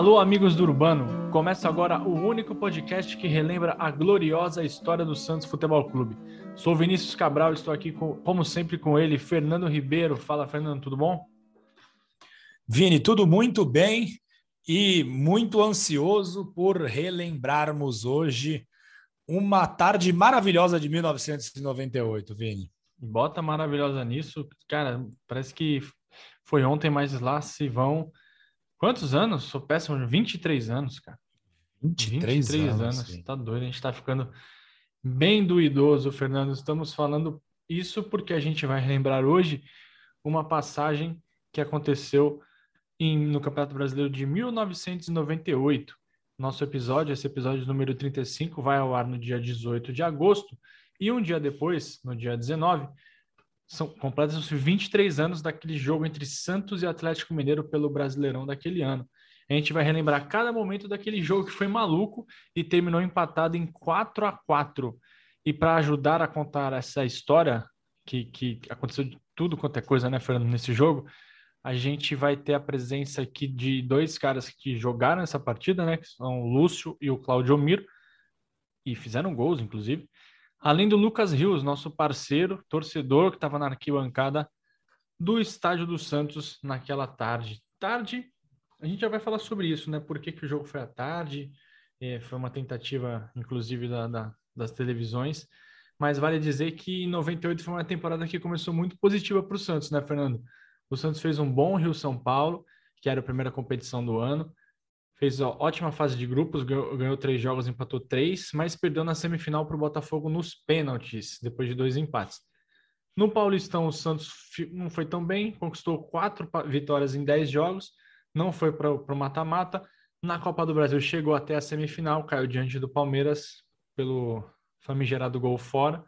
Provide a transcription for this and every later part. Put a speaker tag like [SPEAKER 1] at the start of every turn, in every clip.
[SPEAKER 1] Alô, amigos do Urbano! Começa agora o único podcast que relembra a gloriosa história do Santos Futebol Clube. Sou Vinícius Cabral, estou aqui, com, como sempre, com ele, Fernando Ribeiro. Fala, Fernando, tudo bom?
[SPEAKER 2] Vini, tudo muito bem e muito ansioso por relembrarmos hoje uma tarde maravilhosa de 1998, Vini.
[SPEAKER 1] Bota maravilhosa nisso. Cara, parece que foi ontem, mas lá se vão. Quantos anos? Sou péssimo, 23 anos, cara.
[SPEAKER 2] 23, 23 anos. anos.
[SPEAKER 1] Tá doido, a gente tá ficando bem do idoso, Fernando. Estamos falando isso porque a gente vai relembrar hoje uma passagem que aconteceu em, no Campeonato Brasileiro de 1998. Nosso episódio, esse episódio número 35, vai ao ar no dia 18 de agosto. E um dia depois, no dia 19, são completos 23 anos daquele jogo entre Santos e Atlético Mineiro pelo Brasileirão daquele ano. A gente vai relembrar cada momento daquele jogo que foi maluco e terminou empatado em 4 a 4 E para ajudar a contar essa história, que, que aconteceu de tudo quanto é coisa, né, Fernando, nesse jogo, a gente vai ter a presença aqui de dois caras que jogaram essa partida, né, que são o Lúcio e o Claudio Miro, e fizeram gols, inclusive. Além do Lucas Rios, nosso parceiro, torcedor, que estava na arquibancada do Estádio do Santos naquela tarde. Tarde, a gente já vai falar sobre isso, né? Por que, que o jogo foi à tarde, é, foi uma tentativa, inclusive, da, da, das televisões. Mas vale dizer que em 98 foi uma temporada que começou muito positiva para o Santos, né, Fernando? O Santos fez um bom Rio-São Paulo, que era a primeira competição do ano fez ó, ótima fase de grupos, ganhou, ganhou, três jogos, empatou três, mas perdeu na semifinal para o Botafogo nos pênaltis, depois de dois empates. No Paulistão, o Santos não foi tão bem, conquistou quatro vitórias em dez jogos, não foi para o mata-mata. Na Copa do Brasil chegou até a semifinal, caiu diante do Palmeiras pelo famigerado gol fora.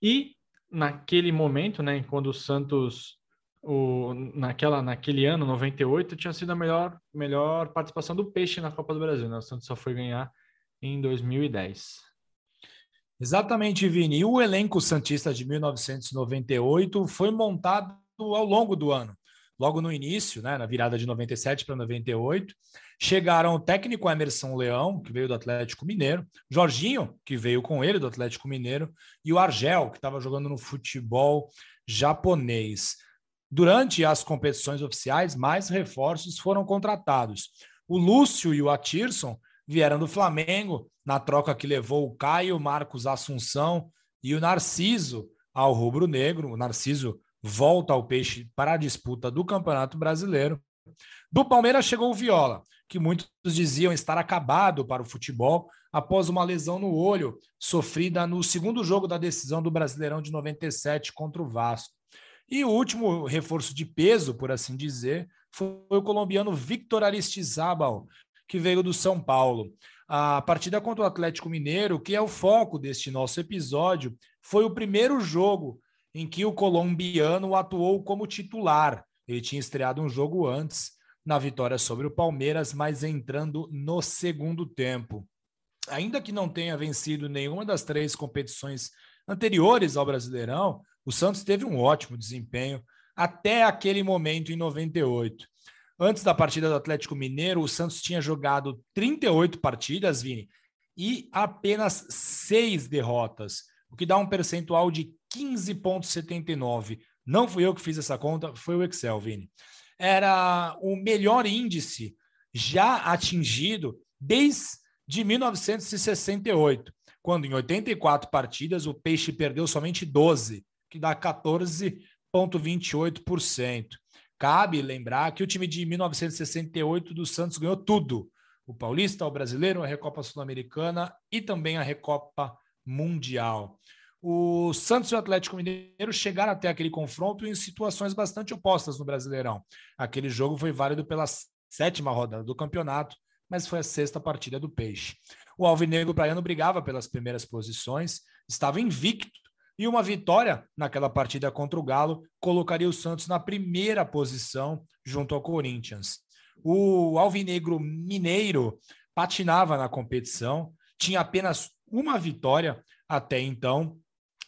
[SPEAKER 1] E naquele momento, né, quando o Santos o, naquela, naquele ano, 98, tinha sido a melhor, melhor participação do Peixe na Copa do Brasil. Né? O Santos só foi ganhar em 2010.
[SPEAKER 2] Exatamente, Vini. E o elenco Santista de 1998 foi montado ao longo do ano. Logo no início, né, na virada de 97 para 98, chegaram o técnico Emerson Leão, que veio do Atlético Mineiro, Jorginho, que veio com ele do Atlético Mineiro, e o Argel, que estava jogando no futebol japonês. Durante as competições oficiais, mais reforços foram contratados. O Lúcio e o Atirson vieram do Flamengo, na troca que levou o Caio Marcos Assunção e o Narciso ao Rubro Negro. O Narciso volta ao Peixe para a disputa do Campeonato Brasileiro. Do Palmeiras chegou o Viola, que muitos diziam estar acabado para o futebol após uma lesão no olho sofrida no segundo jogo da decisão do Brasileirão de 97 contra o Vasco. E o último reforço de peso, por assim dizer, foi o colombiano Victor Aristizábal, que veio do São Paulo. A partida contra o Atlético Mineiro, que é o foco deste nosso episódio, foi o primeiro jogo em que o colombiano atuou como titular. Ele tinha estreado um jogo antes, na vitória sobre o Palmeiras, mas entrando no segundo tempo. Ainda que não tenha vencido nenhuma das três competições anteriores ao Brasileirão, o Santos teve um ótimo desempenho até aquele momento em 98. Antes da partida do Atlético Mineiro, o Santos tinha jogado 38 partidas, Vini, e apenas seis derrotas, o que dá um percentual de 15,79. Não fui eu que fiz essa conta, foi o Excel, Vini. Era o melhor índice já atingido desde 1968, quando em 84 partidas o Peixe perdeu somente 12 que dá 14,28%. Cabe lembrar que o time de 1968 do Santos ganhou tudo: o Paulista, o Brasileiro, a Recopa Sul-Americana e também a Recopa Mundial. O Santos e o Atlético Mineiro chegaram até aquele confronto em situações bastante opostas no Brasileirão. Aquele jogo foi válido pela sétima rodada do campeonato, mas foi a sexta partida do Peixe. O Alvinegro Praiano brigava pelas primeiras posições, estava invicto e uma vitória naquela partida contra o Galo colocaria o Santos na primeira posição junto ao Corinthians. O Alvinegro Mineiro patinava na competição, tinha apenas uma vitória até então.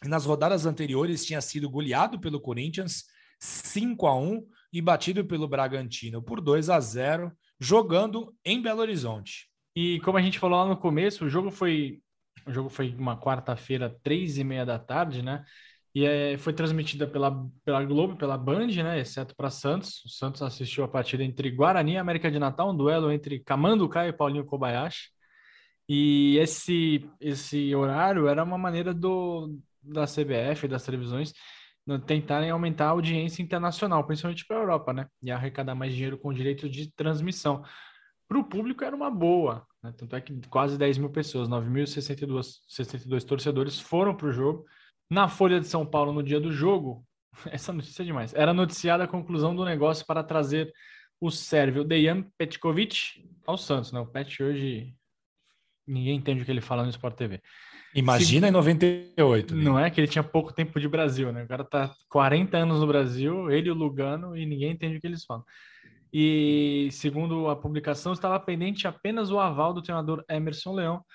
[SPEAKER 2] Nas rodadas anteriores tinha sido goleado pelo Corinthians 5 a 1 e batido pelo Bragantino por 2 a 0 jogando em Belo Horizonte.
[SPEAKER 1] E como a gente falou lá no começo, o jogo foi o jogo foi uma quarta-feira, três e meia da tarde, né? E é, foi transmitida pela, pela Globo, pela Band, né? Exceto para Santos. O Santos assistiu a partida entre Guarani e América de Natal, um duelo entre Camanduca e Paulinho Kobayashi. E esse, esse horário era uma maneira do, da CBF, das televisões, tentarem aumentar a audiência internacional, principalmente para a Europa, né? E arrecadar mais dinheiro com direito de transmissão. Para o público era uma boa, né? tanto é que quase 10 mil pessoas, 9.062 torcedores foram para o jogo. Na Folha de São Paulo, no dia do jogo, essa notícia é demais, era noticiada a conclusão do negócio para trazer o sérvio Dejan Petkovic ao Santos. Né? O Pet hoje, ninguém entende o que ele fala no Sport TV.
[SPEAKER 2] Imagina Se... em 98.
[SPEAKER 1] Né? Não é que ele tinha pouco tempo de Brasil, né? O cara tá 40 anos no Brasil, ele e o Lugano, e ninguém entende o que eles falam. E segundo a publicação, estava pendente apenas o aval do treinador Emerson Leão.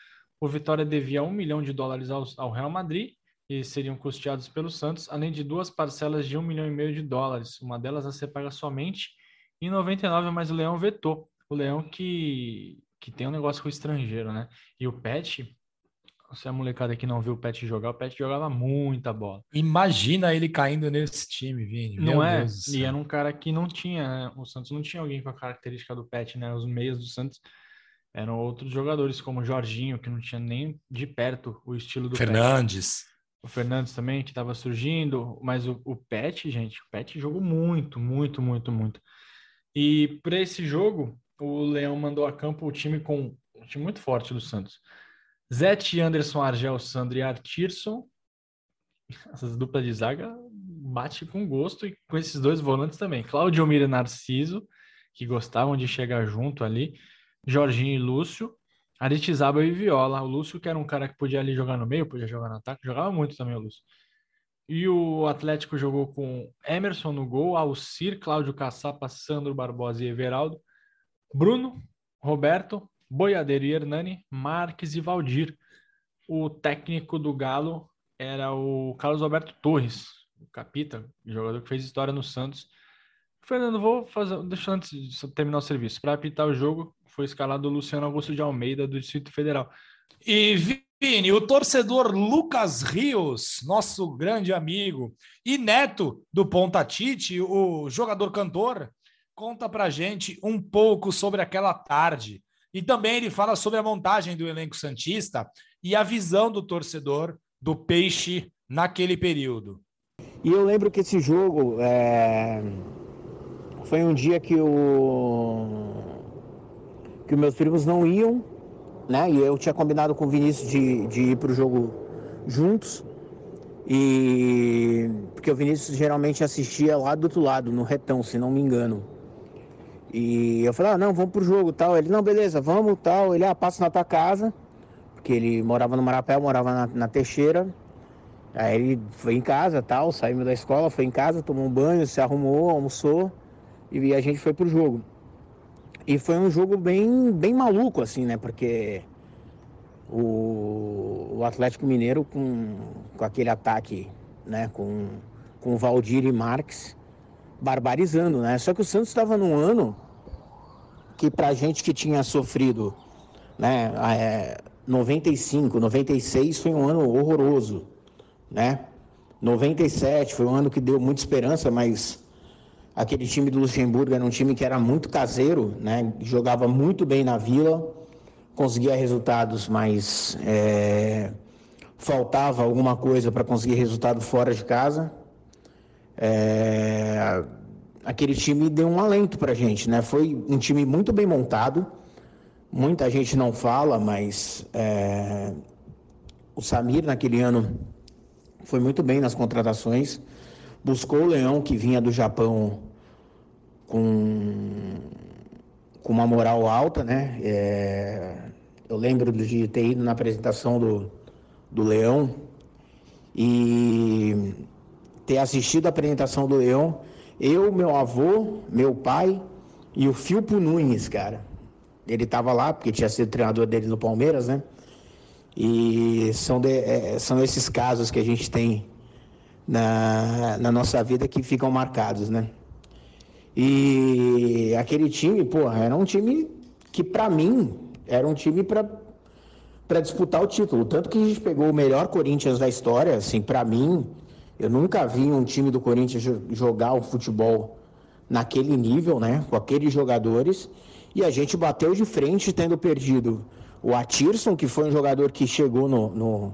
[SPEAKER 1] O Vitória devia um milhão de dólares ao, ao Real Madrid e seriam custeados pelo Santos, além de duas parcelas de um milhão e meio de dólares. Uma delas a ser paga somente em 99, mas o Leão vetou. O Leão que, que tem um negócio com o estrangeiro, né? E o Pet, se a molecada que não viu o Pet jogar, o Pet jogava muita bola.
[SPEAKER 2] Imagina ele caindo nesse time, Vini.
[SPEAKER 1] Não é? e era um cara que não tinha, né? O Santos não tinha alguém com a característica do Pet, né? Os meias do Santos eram outros jogadores, como o Jorginho, que não tinha nem de perto o estilo do
[SPEAKER 2] Fernandes.
[SPEAKER 1] Pet. O Fernandes também, que estava surgindo, mas o, o Pet, gente, o Pet jogou muito, muito, muito, muito. E para esse jogo, o Leão mandou a campo o time com um time muito forte do Santos. Zete, Anderson, Argel, Sandro e Artirson. Essas duplas de zaga bate com gosto e com esses dois volantes também. Claudio Mira e Narciso, que gostavam de chegar junto ali. Jorginho e Lúcio. Aritizaba e Viola. O Lúcio, que era um cara que podia ali jogar no meio, podia jogar no ataque, jogava muito também o Lúcio. E o Atlético jogou com Emerson no gol, Alcir, Cláudio Caçapa, Sandro Barbosa e Everaldo. Bruno, Roberto, Boiadeiro e Hernani, Marques e Valdir. O técnico do Galo era o Carlos Alberto Torres, o capita, jogador que fez história no Santos. Fernando, vou fazer, deixa antes de terminar o serviço. Para apitar o jogo, foi escalado o Luciano Augusto de Almeida, do Distrito Federal.
[SPEAKER 2] E Vini, o torcedor Lucas Rios, nosso grande amigo, e neto do Ponta Tite, o jogador cantor, conta pra gente um pouco sobre aquela tarde e também ele fala sobre a montagem do elenco Santista e a visão do torcedor do Peixe naquele período.
[SPEAKER 3] E eu lembro que esse jogo é... foi um dia que o que meus primos não iam, né? E eu tinha combinado com o Vinícius de, de ir para o jogo juntos. E porque o Vinícius geralmente assistia lá do outro lado, no retão, se não me engano. E eu falei, ah, não, vamos pro jogo tal. Ele, não, beleza, vamos tal. Ele, ah, passa na tua casa, porque ele morava no Marapé, morava na, na Teixeira. Aí ele foi em casa tal, saiu da escola, foi em casa, tomou um banho, se arrumou, almoçou e a gente foi pro jogo. E foi um jogo bem, bem maluco, assim, né? Porque o, o Atlético Mineiro com, com aquele ataque, né? Com, com Valdir e Marques barbarizando, né? Só que o Santos estava num ano que para gente que tinha sofrido, né, é, 95, 96 foi um ano horroroso, né? 97 foi um ano que deu muita esperança, mas aquele time do Luxemburgo era um time que era muito caseiro, né? Jogava muito bem na Vila, conseguia resultados, mas é, faltava alguma coisa para conseguir resultado fora de casa. É, aquele time deu um alento para a gente, né? Foi um time muito bem montado. Muita gente não fala, mas é, o Samir naquele ano foi muito bem nas contratações. Buscou o Leão que vinha do Japão com, com uma moral alta, né? É, eu lembro de ter ido na apresentação do, do Leão e ter assistido a apresentação do Leão eu, meu avô, meu pai e o Filpo Nunes, cara. Ele estava lá, porque tinha sido treinador dele no Palmeiras, né? E são, de, é, são esses casos que a gente tem na, na nossa vida que ficam marcados, né? E E aquele time, porra, era um time que para mim era um time para para disputar o título. Tanto que a gente pegou o melhor Corinthians da história, assim, para mim, eu nunca vi um time do Corinthians jogar o futebol naquele nível, né, com aqueles jogadores, e a gente bateu de frente tendo perdido o Atirson, que foi um jogador que chegou no, no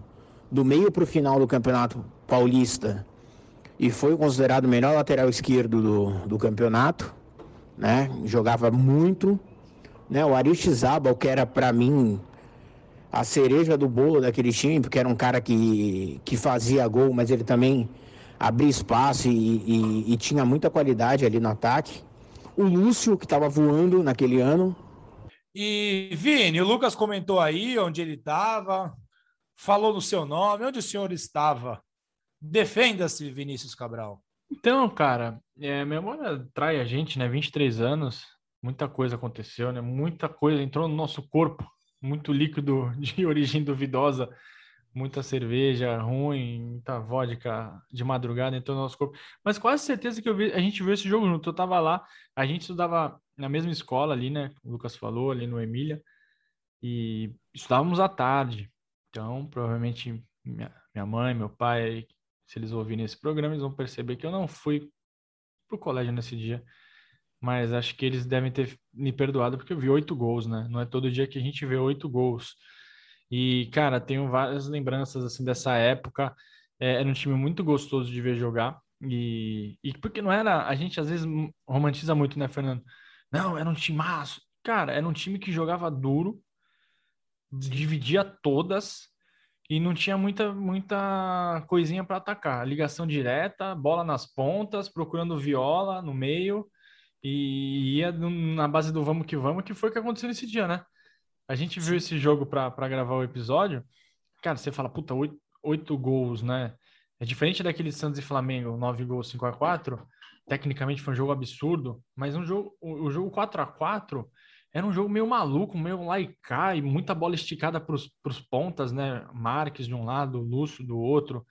[SPEAKER 3] do meio para o final do Campeonato Paulista e foi considerado o melhor lateral esquerdo do, do campeonato, né? Jogava muito, né? O Aristizábal, que era para mim a cereja do bolo daquele time, porque era um cara que, que fazia gol, mas ele também abria espaço e, e, e tinha muita qualidade ali no ataque. O Lúcio, que estava voando naquele ano.
[SPEAKER 2] E, Vini, o Lucas comentou aí onde ele estava, falou no seu nome, onde o senhor estava Defenda-se, Vinícius Cabral.
[SPEAKER 1] Então, cara, é, memória trai a gente, né? 23 anos, muita coisa aconteceu, né? Muita coisa entrou no nosso corpo, muito líquido de origem duvidosa, muita cerveja ruim, muita vodka de madrugada entrou no nosso corpo. Mas quase certeza que eu vi, a gente viu esse jogo junto. Eu tava lá, a gente estudava na mesma escola ali, né? O Lucas falou, ali no Emília, e estudávamos à tarde. Então, provavelmente minha, minha mãe, meu pai, se eles ouvirem esse programa, eles vão perceber que eu não fui pro colégio nesse dia. Mas acho que eles devem ter me perdoado porque eu vi oito gols, né? Não é todo dia que a gente vê oito gols. E, cara, tenho várias lembranças assim dessa época. É, era um time muito gostoso de ver jogar. E, e porque não era. A gente às vezes romantiza muito, né, Fernando? Não, era um timaço. Cara, era um time que jogava duro, dividia todas e não tinha muita, muita coisinha para atacar. Ligação direta, bola nas pontas, procurando viola no meio e ia na base do vamos que vamos, que foi o que aconteceu nesse dia, né? A gente viu esse jogo para gravar o episódio. Cara, você fala, puta, oito, oito gols, né? É diferente daquele Santos e Flamengo, nove gols, 5 a 4 Tecnicamente foi um jogo absurdo, mas um jogo, o, o jogo 4 a 4 era um jogo meio maluco, meio laicá e muita bola esticada para os pontas, né? Marques de um lado, Lúcio do outro,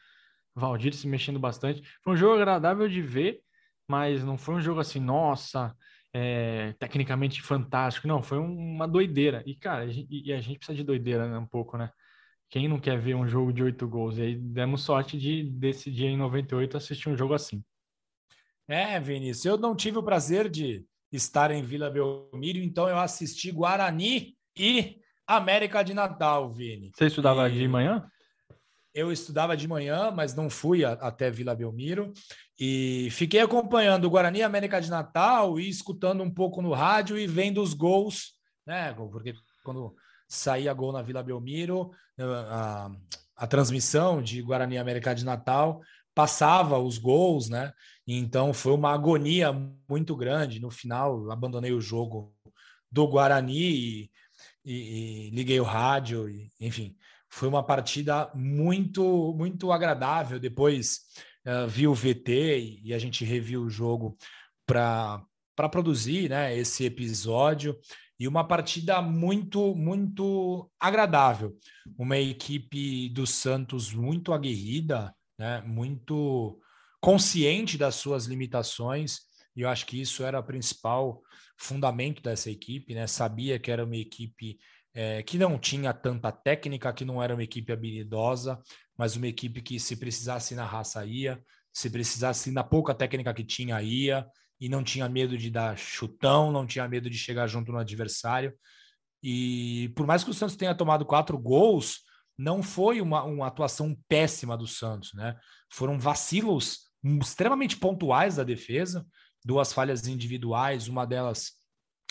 [SPEAKER 1] Valdir se mexendo bastante. Foi um jogo agradável de ver, mas não foi um jogo assim, nossa, é, tecnicamente fantástico. Não, foi uma doideira. E, cara, a gente, e a gente precisa de doideira né, um pouco, né? Quem não quer ver um jogo de oito gols? E aí demos sorte de, desse dia em 98, assistir um jogo assim.
[SPEAKER 2] É, Vinícius, eu não tive o prazer de estar em Vila Belmiro, então eu assisti Guarani e América de Natal, Vini.
[SPEAKER 1] Você estudava e... de manhã?
[SPEAKER 2] Eu estudava de manhã, mas não fui a, até Vila Belmiro e fiquei acompanhando o Guarani América de Natal e escutando um pouco no rádio e vendo os gols, né? Porque quando saía gol na Vila Belmiro, a, a transmissão de Guarani América de Natal passava os gols, né? Então foi uma agonia muito grande. No final, abandonei o jogo do Guarani e, e, e liguei o rádio, e, enfim, foi uma partida muito, muito agradável. Depois uh, vi o VT e, a gente reviu o jogo para produzir né, esse episódio e uma partida muito, muito agradável. Uma equipe do Santos muito aguerrida, né, muito consciente das suas limitações, e eu acho que isso era o principal fundamento dessa equipe, né? Sabia que era uma equipe é, que não tinha tanta técnica, que não era uma equipe habilidosa, mas uma equipe que se precisasse na raça ia, se precisasse na pouca técnica que tinha ia, e não tinha medo de dar chutão, não tinha medo de chegar junto no adversário. E por mais que o Santos tenha tomado quatro gols, não foi uma, uma atuação péssima do Santos, né? Foram vacilos extremamente pontuais da defesa, duas falhas individuais, uma delas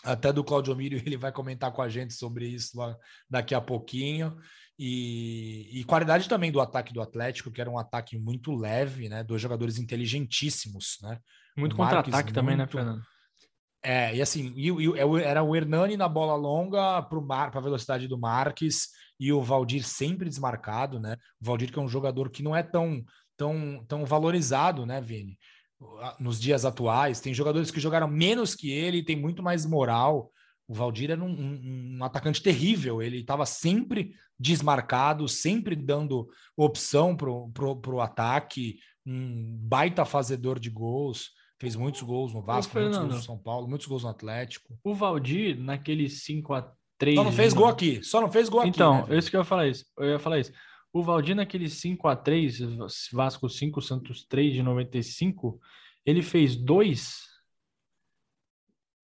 [SPEAKER 2] até do Claudio Mírio, ele vai comentar com a gente sobre isso lá daqui a pouquinho. E, e, qualidade também do ataque do Atlético, que era um ataque muito leve, né? Dois jogadores inteligentíssimos, né?
[SPEAKER 1] Muito contra-ataque também, né, Fernando?
[SPEAKER 2] É, e assim, e, e, é era o Hernani na bola longa para a velocidade do Marques e o Valdir sempre desmarcado, né? O Valdir que é um jogador que não é tão tão, tão valorizado, né, Vini? Nos dias atuais, tem jogadores que jogaram menos que ele, tem muito mais moral. O Valdir era um, um, um atacante terrível, ele estava sempre desmarcado, sempre dando opção para o ataque, um baita fazedor de gols. fez muitos gols no Vasco,
[SPEAKER 1] Ô,
[SPEAKER 2] muitos
[SPEAKER 1] Fernando.
[SPEAKER 2] gols no São Paulo, muitos gols no Atlético.
[SPEAKER 1] O Valdir, naquele 5 a 3
[SPEAKER 2] Só não fez gol aqui, só não fez gol aqui.
[SPEAKER 1] Então,
[SPEAKER 2] né,
[SPEAKER 1] isso que eu ia falar isso. Eu ia falar isso. O Valdir, naquele 5 a 3 Vasco 5, Santos 3 de 95, ele fez dois.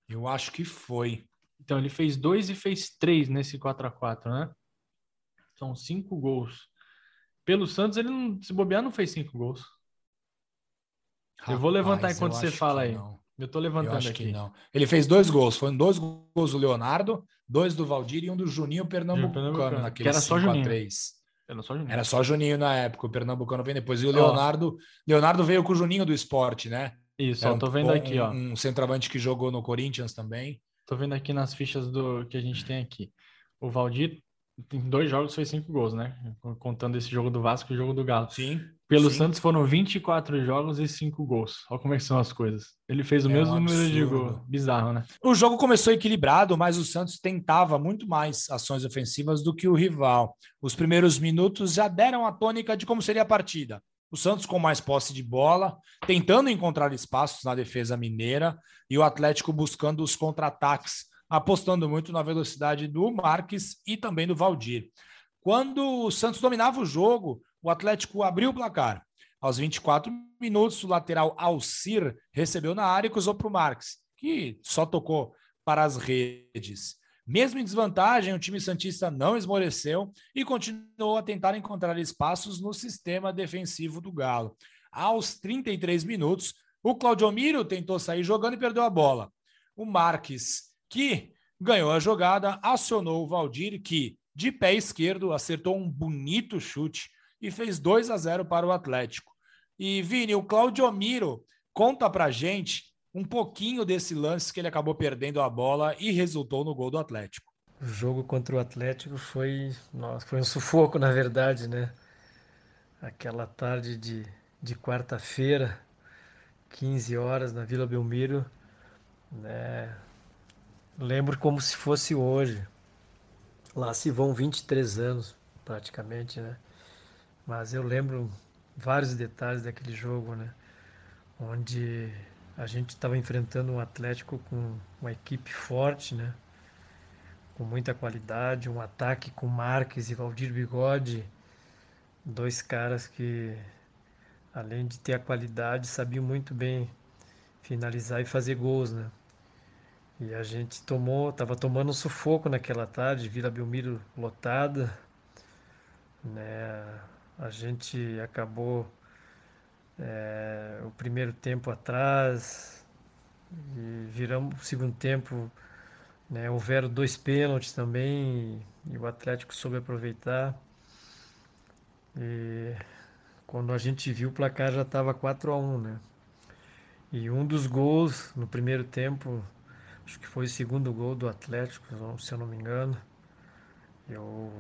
[SPEAKER 2] Eu acho que foi.
[SPEAKER 1] Então, ele fez dois e fez três nesse 4 a 4 né? São cinco gols. Pelo Santos, ele não, se bobear, não fez cinco gols. Eu vou levantar
[SPEAKER 2] Rapaz,
[SPEAKER 1] enquanto
[SPEAKER 2] eu
[SPEAKER 1] você fala aí.
[SPEAKER 2] não.
[SPEAKER 1] Eu tô
[SPEAKER 2] Eu
[SPEAKER 1] levantando
[SPEAKER 2] acho
[SPEAKER 1] aqui.
[SPEAKER 2] que não. Ele fez dois gols. Foram dois gols do Leonardo, dois do Valdir e um do Juninho Pernambucano,
[SPEAKER 1] Pernambucano,
[SPEAKER 2] naquele
[SPEAKER 1] que era só
[SPEAKER 2] 5 a
[SPEAKER 1] Juninho.
[SPEAKER 2] 3.
[SPEAKER 1] Era só Juninho.
[SPEAKER 2] Era só Juninho na época, o Pernambucano vem depois. E o. Leonardo, Leonardo veio com o Juninho do esporte, né?
[SPEAKER 1] Isso,
[SPEAKER 2] um
[SPEAKER 1] tô vendo
[SPEAKER 2] bom-
[SPEAKER 1] aqui, ó.
[SPEAKER 2] Um, um centroavante que jogou no Corinthians também.
[SPEAKER 1] Tô vendo aqui nas fichas do que a gente tem aqui. O Valdir, em dois jogos, fez cinco gols, né? Contando esse jogo do Vasco e o jogo do Galo.
[SPEAKER 2] Sim.
[SPEAKER 1] Pelo
[SPEAKER 2] sim.
[SPEAKER 1] Santos foram 24 jogos e 5 gols. Olha como é que são as coisas. Ele fez o
[SPEAKER 2] É
[SPEAKER 1] mesmo
[SPEAKER 2] um
[SPEAKER 1] número de
[SPEAKER 2] absurdo.
[SPEAKER 1] gol. Bizarro, né?
[SPEAKER 2] O jogo começou equilibrado, mas o Santos tentava muito mais ações ofensivas do que o rival. Os primeiros minutos já deram a tônica de como seria a partida. O Santos com mais posse de bola, tentando encontrar espaços na defesa mineira e o Atlético buscando os contra-ataques, apostando muito na velocidade do Marques e também do Valdir. Quando o Santos dominava o jogo, o Atlético abriu o placar. Aos 24 minutos, o lateral Alcir recebeu na área e cruzou para o Marques, que só tocou para as redes. Mesmo em desvantagem, o time Santista não esmoreceu e continuou a tentar encontrar espaços no sistema defensivo do Galo. Aos 33 minutos, o Claudiomiro tentou sair jogando e perdeu a bola. O Marques, que ganhou a jogada, acionou o Valdir, que, de pé esquerdo, acertou um bonito chute e fez 2 a 0 para o Atlético. E, Vini, o Claudiomiro conta pra gente um pouquinho desse lance que ele acabou perdendo a bola e resultou no gol do Atlético.
[SPEAKER 4] O jogo contra o Atlético foi, nossa, foi um sufoco, na verdade, né? Aquela tarde de, de quarta-feira, 15 horas, na Vila Belmiro, né? Lembro como se fosse hoje. Lá se vão 23 anos, praticamente, né? Mas eu lembro vários detalhes daquele jogo, né? Onde a gente estava enfrentando um Atlético com uma equipe forte, né? Com muita qualidade, um ataque com Marques e Valdir Bigode, dois caras que, além de ter a qualidade, sabiam muito bem finalizar e fazer gols, né? E a gente tomou, tava tomando um sufoco naquela tarde, Vila Belmiro lotada, né? A gente acabou é, o primeiro tempo atrás e viramos o segundo tempo, né? Houveram dois pênaltis também e, e o Atlético soube aproveitar. E quando a gente viu o placar já estava 4 a 1, né? E um dos gols no primeiro tempo, acho que foi o segundo gol do Atlético, se eu não me engano. Eu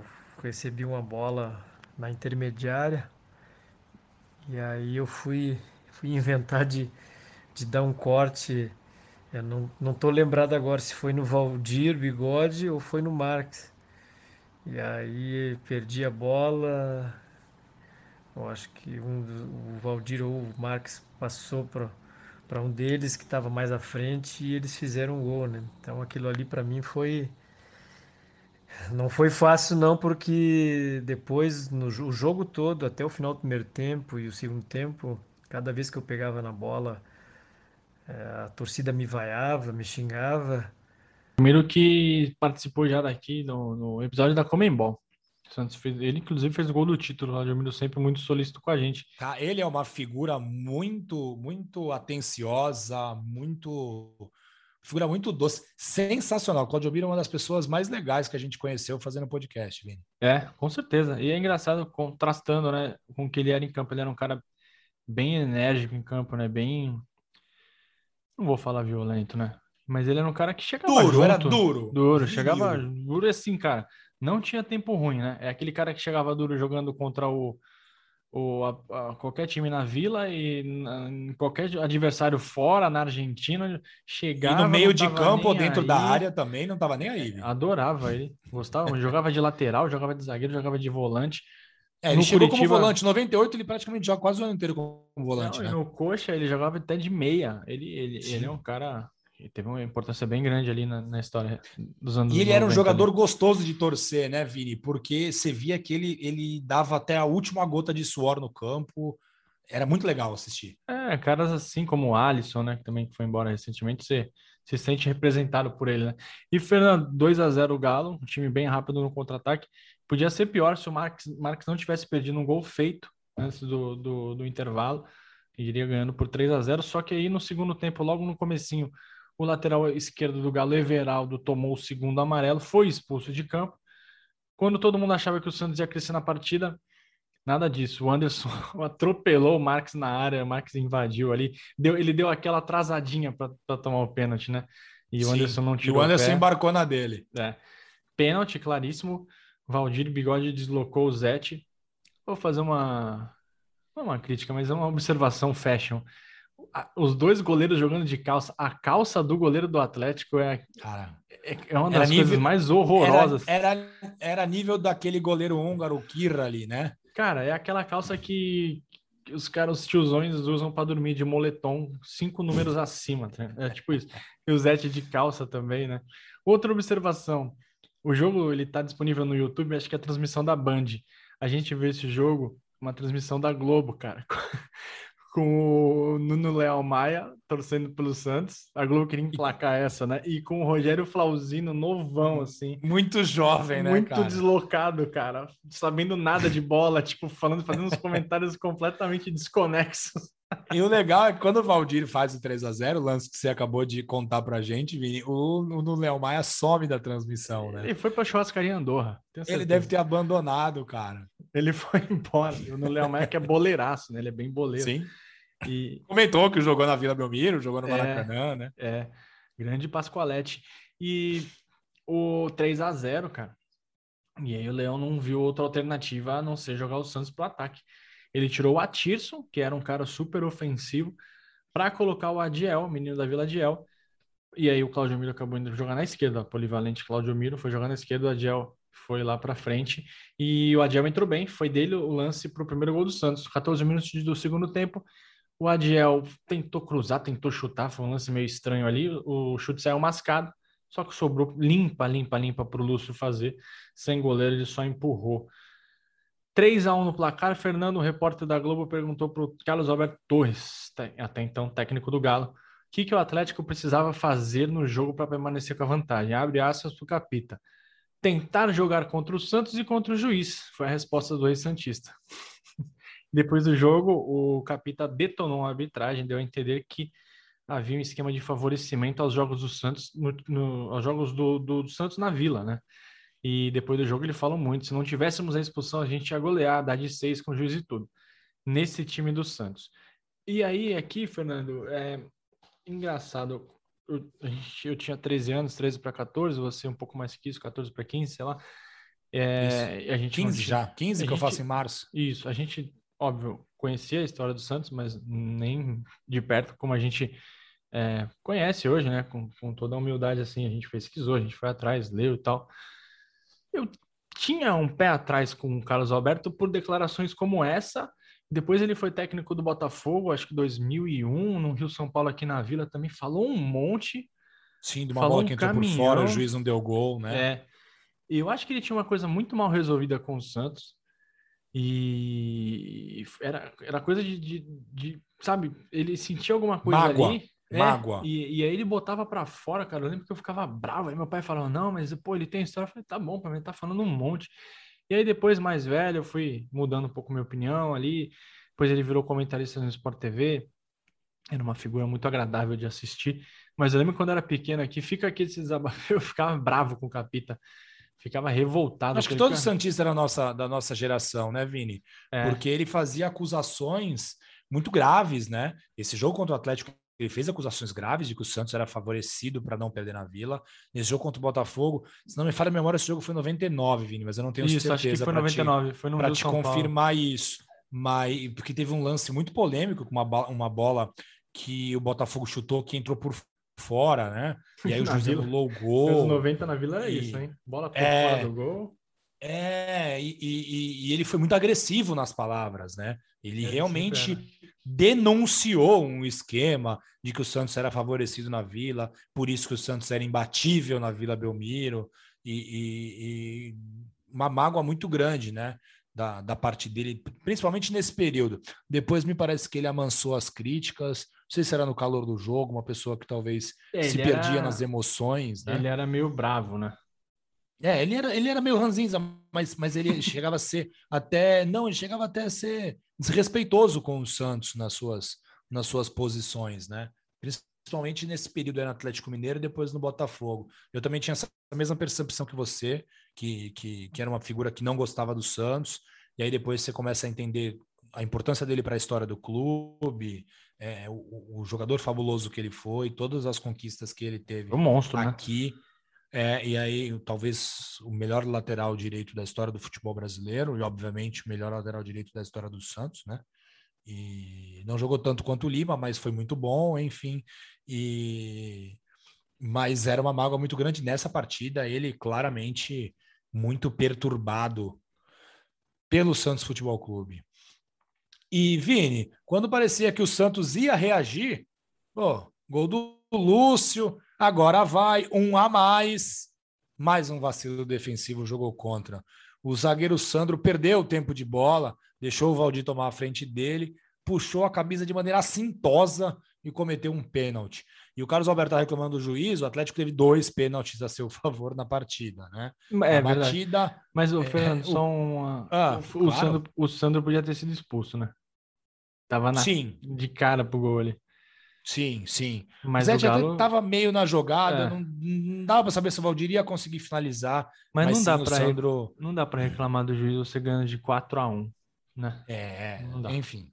[SPEAKER 4] recebi uma bola na intermediária e aí eu fui, fui inventar de, de dar um corte. Eu não, não tô lembrado agora se foi no Valdir Bigode ou foi no Marques. E aí perdi a bola. Eu acho que um, o Valdir ou o Marques passou para para um deles que estava mais à frente e eles fizeram um gol, né? Então aquilo ali para mim foi não foi fácil não, porque depois no o jogo todo, até o final do primeiro tempo e o segundo tempo, cada vez que eu pegava na bola, a torcida me vaiava, me xingava.
[SPEAKER 1] Primeiro que participou já daqui no, no episódio da Comembol. Santos fez, ele inclusive fez o gol do título lá, Ademir sempre muito solícito com a gente.
[SPEAKER 2] Tá, ele é uma figura muito, muito atenciosa, muito figura muito doce, sensacional. Claudio Bira é uma das pessoas mais legais que a gente conheceu fazendo podcast, Vini.
[SPEAKER 1] É, com certeza. E é engraçado contrastando, né, com o que ele era em campo. Ele era um cara bem enérgico em campo, né? Bem, não vou falar violento, né? Mas ele era um cara que chegava
[SPEAKER 2] duro,
[SPEAKER 1] junto.
[SPEAKER 2] era duro.
[SPEAKER 1] Duro, chegava duro assim, cara. Não tinha tempo ruim, né? É aquele cara que chegava duro jogando contra o, o a, a, qualquer time na Vila e na, qualquer adversário fora, na Argentina, chegava.
[SPEAKER 2] E no meio de campo ou dentro aí. da área também não tava nem aí.
[SPEAKER 1] Adorava ele, gostava, jogava de lateral, jogava de zagueiro, jogava de volante.
[SPEAKER 2] É, ele no chegou Curitiba... como volante. 98 ele praticamente joga quase o ano inteiro como volante. Não, né?
[SPEAKER 1] No Coxa ele jogava até de meia. Ele, ele, ele é um cara que teve uma importância bem grande ali na, na história dos anos
[SPEAKER 2] E ele 90, era um jogador né? gostoso de torcer, né, Vini? Porque você via que ele, ele dava até a última gota de suor no campo. Era muito legal assistir.
[SPEAKER 1] É, caras assim como o Alisson, né, que também foi embora recentemente, você se sente representado por ele, né? E Fernando, 2 a 0 o Galo, um time bem rápido no contra-ataque. Podia ser pior se o Marques, Marques não tivesse perdido um gol feito antes do, do, do intervalo. Iria ganhando por 3 a 0 Só que aí no segundo tempo, logo no comecinho, o lateral esquerdo do Galo, Everaldo, tomou o segundo amarelo, foi expulso de campo. Quando todo mundo achava que o Santos ia crescer na partida, nada disso. O Anderson atropelou o Marques na área, o Marques invadiu ali. Deu, ele deu aquela atrasadinha para tomar o pênalti, né?
[SPEAKER 2] E o Anderson não tirou. E o Anderson embarcou na dele.
[SPEAKER 1] É. Pênalti, claríssimo. Valdir Bigode deslocou o Zete. Vou fazer uma. Não é uma crítica, mas é uma observação fashion. Os dois goleiros jogando de calça. A calça do goleiro do Atlético é, Cara, é, é uma das nível, coisas mais horrorosas.
[SPEAKER 2] Era, era, era, nível daquele goleiro húngaro, Kirra ali, né?
[SPEAKER 1] Cara, é aquela calça que, que os caras, os tiozões, usam para dormir de moletom, cinco números acima. Tá? É tipo isso. E o Zete de calça também, né? Outra observação. O jogo ele está disponível no YouTube, acho que é a transmissão da Band. A gente vê esse jogo, uma transmissão da Globo, cara. com o Nuno Leal Maia torcendo pelo Santos. A Globo queria emplacar essa, né? E com o Rogério Flauzino novão, assim.
[SPEAKER 2] Muito jovem, né,
[SPEAKER 1] Muito cara? deslocado, cara. Sabendo nada de bola, tipo, falando, fazendo uns comentários completamente desconexos.
[SPEAKER 2] E o legal é que quando o Valdir faz o 3 a 0 o lance que você acabou de contar pra gente, Vini, o, o Léo Maia some da transmissão, né?
[SPEAKER 1] Ele foi pra churrascaria Andorra.
[SPEAKER 2] Ele deve ter abandonado, cara.
[SPEAKER 1] Ele foi embora. O Léo Maia que é boleiraço, né? Ele é bem boleiro.
[SPEAKER 2] Sim. E... Comentou que jogou na Vila Belmiro, jogou no é, Maracanã, é, né?
[SPEAKER 1] É, grande Pascoalete. E o 3 a 0 cara. E aí o Leão não viu outra alternativa a não ser jogar o Santos pro ataque. Ele tirou o Atirson, que era um cara super ofensivo, para colocar o Adiel, menino da Vila Adiel. E aí o Claudio Miro acabou indo jogar na esquerda, polivalente Claudio Miro foi jogar na esquerda, o Adiel foi lá para frente e o Adiel entrou bem, foi dele o lance para o primeiro gol do Santos, 14 minutos do segundo tempo. O Adiel tentou cruzar, tentou chutar, foi um lance meio estranho ali, o chute saiu mascado, só que sobrou limpa, limpa, limpa para o Lúcio fazer, sem goleiro, ele só empurrou. 3 a 1 no placar. Fernando, repórter da Globo, perguntou para o Carlos Alberto Torres, até então técnico do Galo, o que, que o Atlético precisava fazer no jogo para permanecer com a vantagem. Abre aspas para o Capita. Tentar jogar contra o Santos e contra o juiz, foi a resposta do ex-Santista. Depois do jogo, o Capita detonou a arbitragem, deu a entender que havia um esquema de favorecimento aos jogos do Santos, no, no, aos jogos do, do, do Santos na Vila, né? E depois do jogo ele falou muito: se não tivéssemos a expulsão, a gente ia golear, dar de seis com o juiz e tudo. Nesse time do Santos. E aí, aqui, Fernando, é engraçado. Eu, eu tinha 13 anos, 13 para 14, você um pouco mais que isso, 14 para 15, sei lá.
[SPEAKER 2] É, a gente 15 já, 15 que gente, eu faço em março.
[SPEAKER 1] Isso, a gente, óbvio, conhecia a história do Santos, mas nem de perto como a gente é, conhece hoje, né? Com, com toda a humildade, assim, a gente pesquisou, a gente foi atrás, leu e tal. Eu tinha um pé atrás com o Carlos Alberto por declarações como essa. Depois ele foi técnico do Botafogo, acho que 2001, no Rio São Paulo aqui na Vila também falou um monte.
[SPEAKER 2] Sim, de uma bola um que entrou caminhão. por fora, o juiz não deu gol, né?
[SPEAKER 1] É. Eu acho que ele tinha uma coisa muito mal resolvida com o Santos. E era, era coisa de, de, de sabe, ele sentia alguma coisa
[SPEAKER 2] Mágoa.
[SPEAKER 1] ali.
[SPEAKER 2] É, Mágoa.
[SPEAKER 1] E, e aí ele botava para fora, cara. Eu lembro que eu ficava bravo. Aí meu pai falava, não, mas pô, ele tem história. Eu falei, tá bom, para mim tá falando um monte. E aí depois, mais velho, eu fui mudando um pouco minha opinião ali. Depois ele virou comentarista no Sport TV. Era uma figura muito agradável de assistir. Mas eu lembro quando eu era pequeno aqui, fica aqui esse desabafo. Eu ficava bravo com o Capita. Ficava revoltado.
[SPEAKER 2] Acho que todo cara... Santista era nossa, da nossa geração, né, Vini? É. Porque ele fazia acusações muito graves, né? Esse jogo contra o Atlético ele fez acusações graves de que o Santos era favorecido para não perder na Vila. Nesse jogo contra o Botafogo, se não me falha a memória, esse jogo foi 99, Vini, mas eu não tenho
[SPEAKER 1] isso,
[SPEAKER 2] certeza.
[SPEAKER 1] Acho que foi 99, te, foi no
[SPEAKER 2] Para te confirmar Paulo. isso. Mas, porque teve um lance muito polêmico com uma, uma bola que o Botafogo chutou que entrou por fora, né? E aí o juiz anulou o gol.
[SPEAKER 1] Os 90 na Vila era e... isso, hein? Bola por é... fora do gol.
[SPEAKER 2] É, e, e, e, ele foi muito agressivo nas palavras, né? Ele é, realmente denunciou um esquema de que o Santos era favorecido na Vila, por isso que o Santos era imbatível na Vila Belmiro, e, e uma mágoa muito grande, né? Da, da parte dele, principalmente nesse período. Depois me parece que ele amansou as críticas. Não sei se era no calor do jogo, uma pessoa que talvez é, se perdia nas emoções. Né?
[SPEAKER 1] Ele era meio bravo, né?
[SPEAKER 2] É, ele era, ele era meio ranzinza, mas, mas ele chegava a ser até. Não, ele chegava até a ser desrespeitoso com o Santos nas suas, nas suas posições, né? Principalmente nesse período no Atlético Mineiro e depois no Botafogo. Eu também tinha essa mesma percepção que você, que, que, que era uma figura que não gostava do Santos, e aí depois você começa a entender a importância dele para a história do clube, é, o, o, jogador fabuloso que ele foi, todas as conquistas que ele teve
[SPEAKER 1] um monstro,
[SPEAKER 2] né? aqui. Né? É, e aí, talvez o melhor lateral direito da história do futebol brasileiro, e obviamente o melhor lateral direito da história do Santos, né? E não jogou tanto quanto o Lima, mas foi muito bom, enfim. E mas era uma mágoa muito grande nessa partida, ele claramente muito perturbado pelo Santos Futebol Clube. E Vini, quando parecia que o Santos ia reagir, pô, gol do Lúcio, Agora vai um a mais. Mais um vacilo defensivo jogou contra. O zagueiro Sandro perdeu o tempo de bola, deixou o Valdir tomar a frente dele, puxou a camisa de maneira assintosa e cometeu um pênalti. E o Carlos Alberto está reclamando do juiz, o Atlético teve dois pênaltis a seu favor na partida, né?
[SPEAKER 1] É, a batida. Mas o é, Fernando, é, só uma... ah, o, claro. Sandro, o Sandro podia ter sido expulso, né? Tava na... Sim. de cara pro gol ali.
[SPEAKER 2] Sim, sim. Mas o Zé Galo... estava meio na jogada, é. não, não dava para saber se o Valdir ia conseguir finalizar.
[SPEAKER 1] Mas, mas não, dá pra, Sandro... não dá para reclamar do juiz você ganhando de 4 a 1 né?
[SPEAKER 2] É, enfim.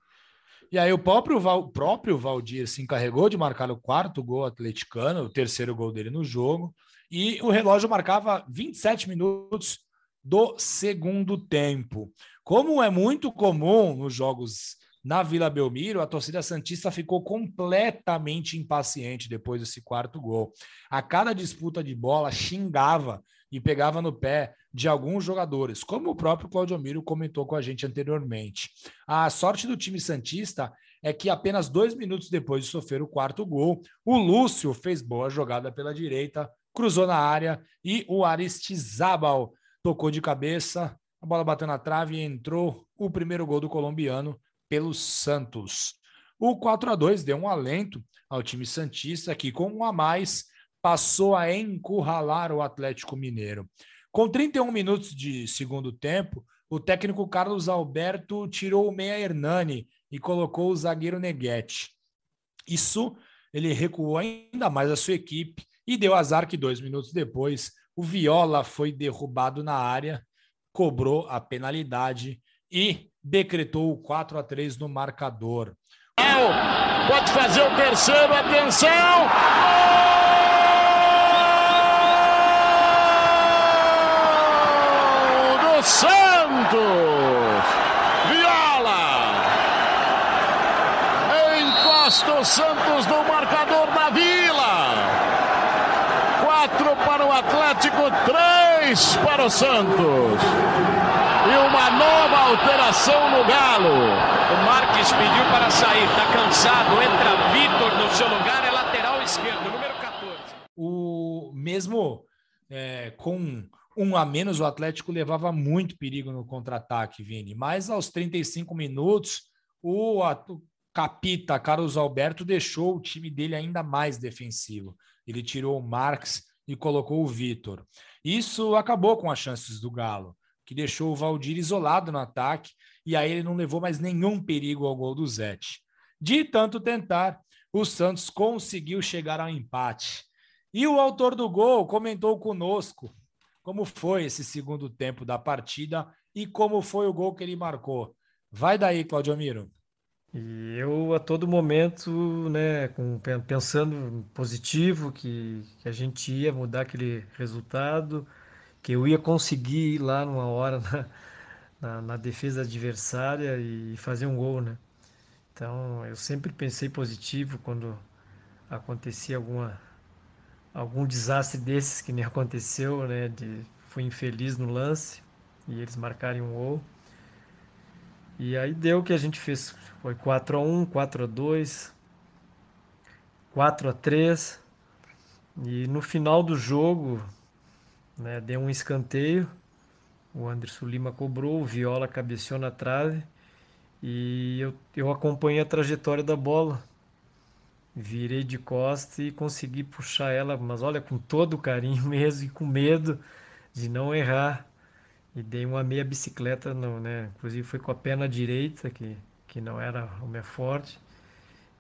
[SPEAKER 2] E aí o próprio, Val, próprio Valdir se encarregou de marcar o quarto gol atleticano, o terceiro gol dele no jogo, e o relógio marcava 27 minutos do segundo tempo. Como é muito comum nos jogos na Vila Belmiro, a torcida Santista ficou completamente impaciente depois desse quarto gol. A cada disputa de bola xingava e pegava no pé de alguns jogadores, como o próprio Claudio Miro comentou com a gente anteriormente. A sorte do time Santista é que apenas dois minutos depois de sofrer o quarto gol, o Lúcio fez boa jogada pela direita, cruzou na área e o Aristizábal tocou de cabeça, a bola bateu na trave e entrou o primeiro gol do colombiano pelo Santos. O 4 a 2 deu um alento ao time Santista, que com um a mais passou a encurralar o Atlético Mineiro. Com 31 minutos de segundo tempo, o técnico Carlos Alberto tirou o meia Hernani e colocou o zagueiro Neguete. Isso ele recuou ainda mais a sua equipe e deu azar que dois minutos depois o Viola foi derrubado na área, cobrou a penalidade e decretou o 4 a 3 no marcador.
[SPEAKER 5] Pode fazer o terceiro, atenção! Gol do Santos! Viola! Encosta o Santos no marcador da Vila! Quatro para o Atlético, três para o Santos e uma nova alteração no Galo.
[SPEAKER 6] O Marques pediu para sair, está cansado. Entra Vitor no seu lugar, é lateral esquerdo, número 14.
[SPEAKER 2] O mesmo é, com um a menos, o Atlético levava muito perigo no contra-ataque, Vini. Mas aos 35 minutos, o, o capita Carlos Alberto deixou o time dele ainda mais defensivo. Ele tirou o Marques e colocou o Vitor. Isso acabou com as chances do Galo que deixou o Valdir isolado no ataque e aí ele não levou mais nenhum perigo ao gol do Zete. De tanto tentar, o Santos conseguiu chegar ao empate. E o autor do gol comentou conosco como foi esse segundo tempo da partida e como foi o gol que ele marcou. Vai daí, Claudio Miro.
[SPEAKER 4] E eu a todo momento, né, pensando positivo que, que a gente ia mudar aquele resultado, que eu ia conseguir ir lá numa hora na, na, na, defesa adversária e fazer um gol, né? Então eu sempre pensei positivo quando acontecia alguma algum desastre desses que me aconteceu, né? De fui infeliz no lance e eles marcarem um gol. E aí deu o que a gente fez. Foi 4 a 1 4 a 2 4 a 3 E no final do jogo, né, deu um escanteio. O Anderson Lima cobrou, o Viola cabeceou na trave. E eu, eu acompanhei a trajetória da bola. Virei de costas e consegui puxar ela, mas olha, com todo carinho mesmo e com medo de não errar. E dei uma meia bicicleta, não, né? Inclusive foi com a perna direita, que, que não era o meu forte.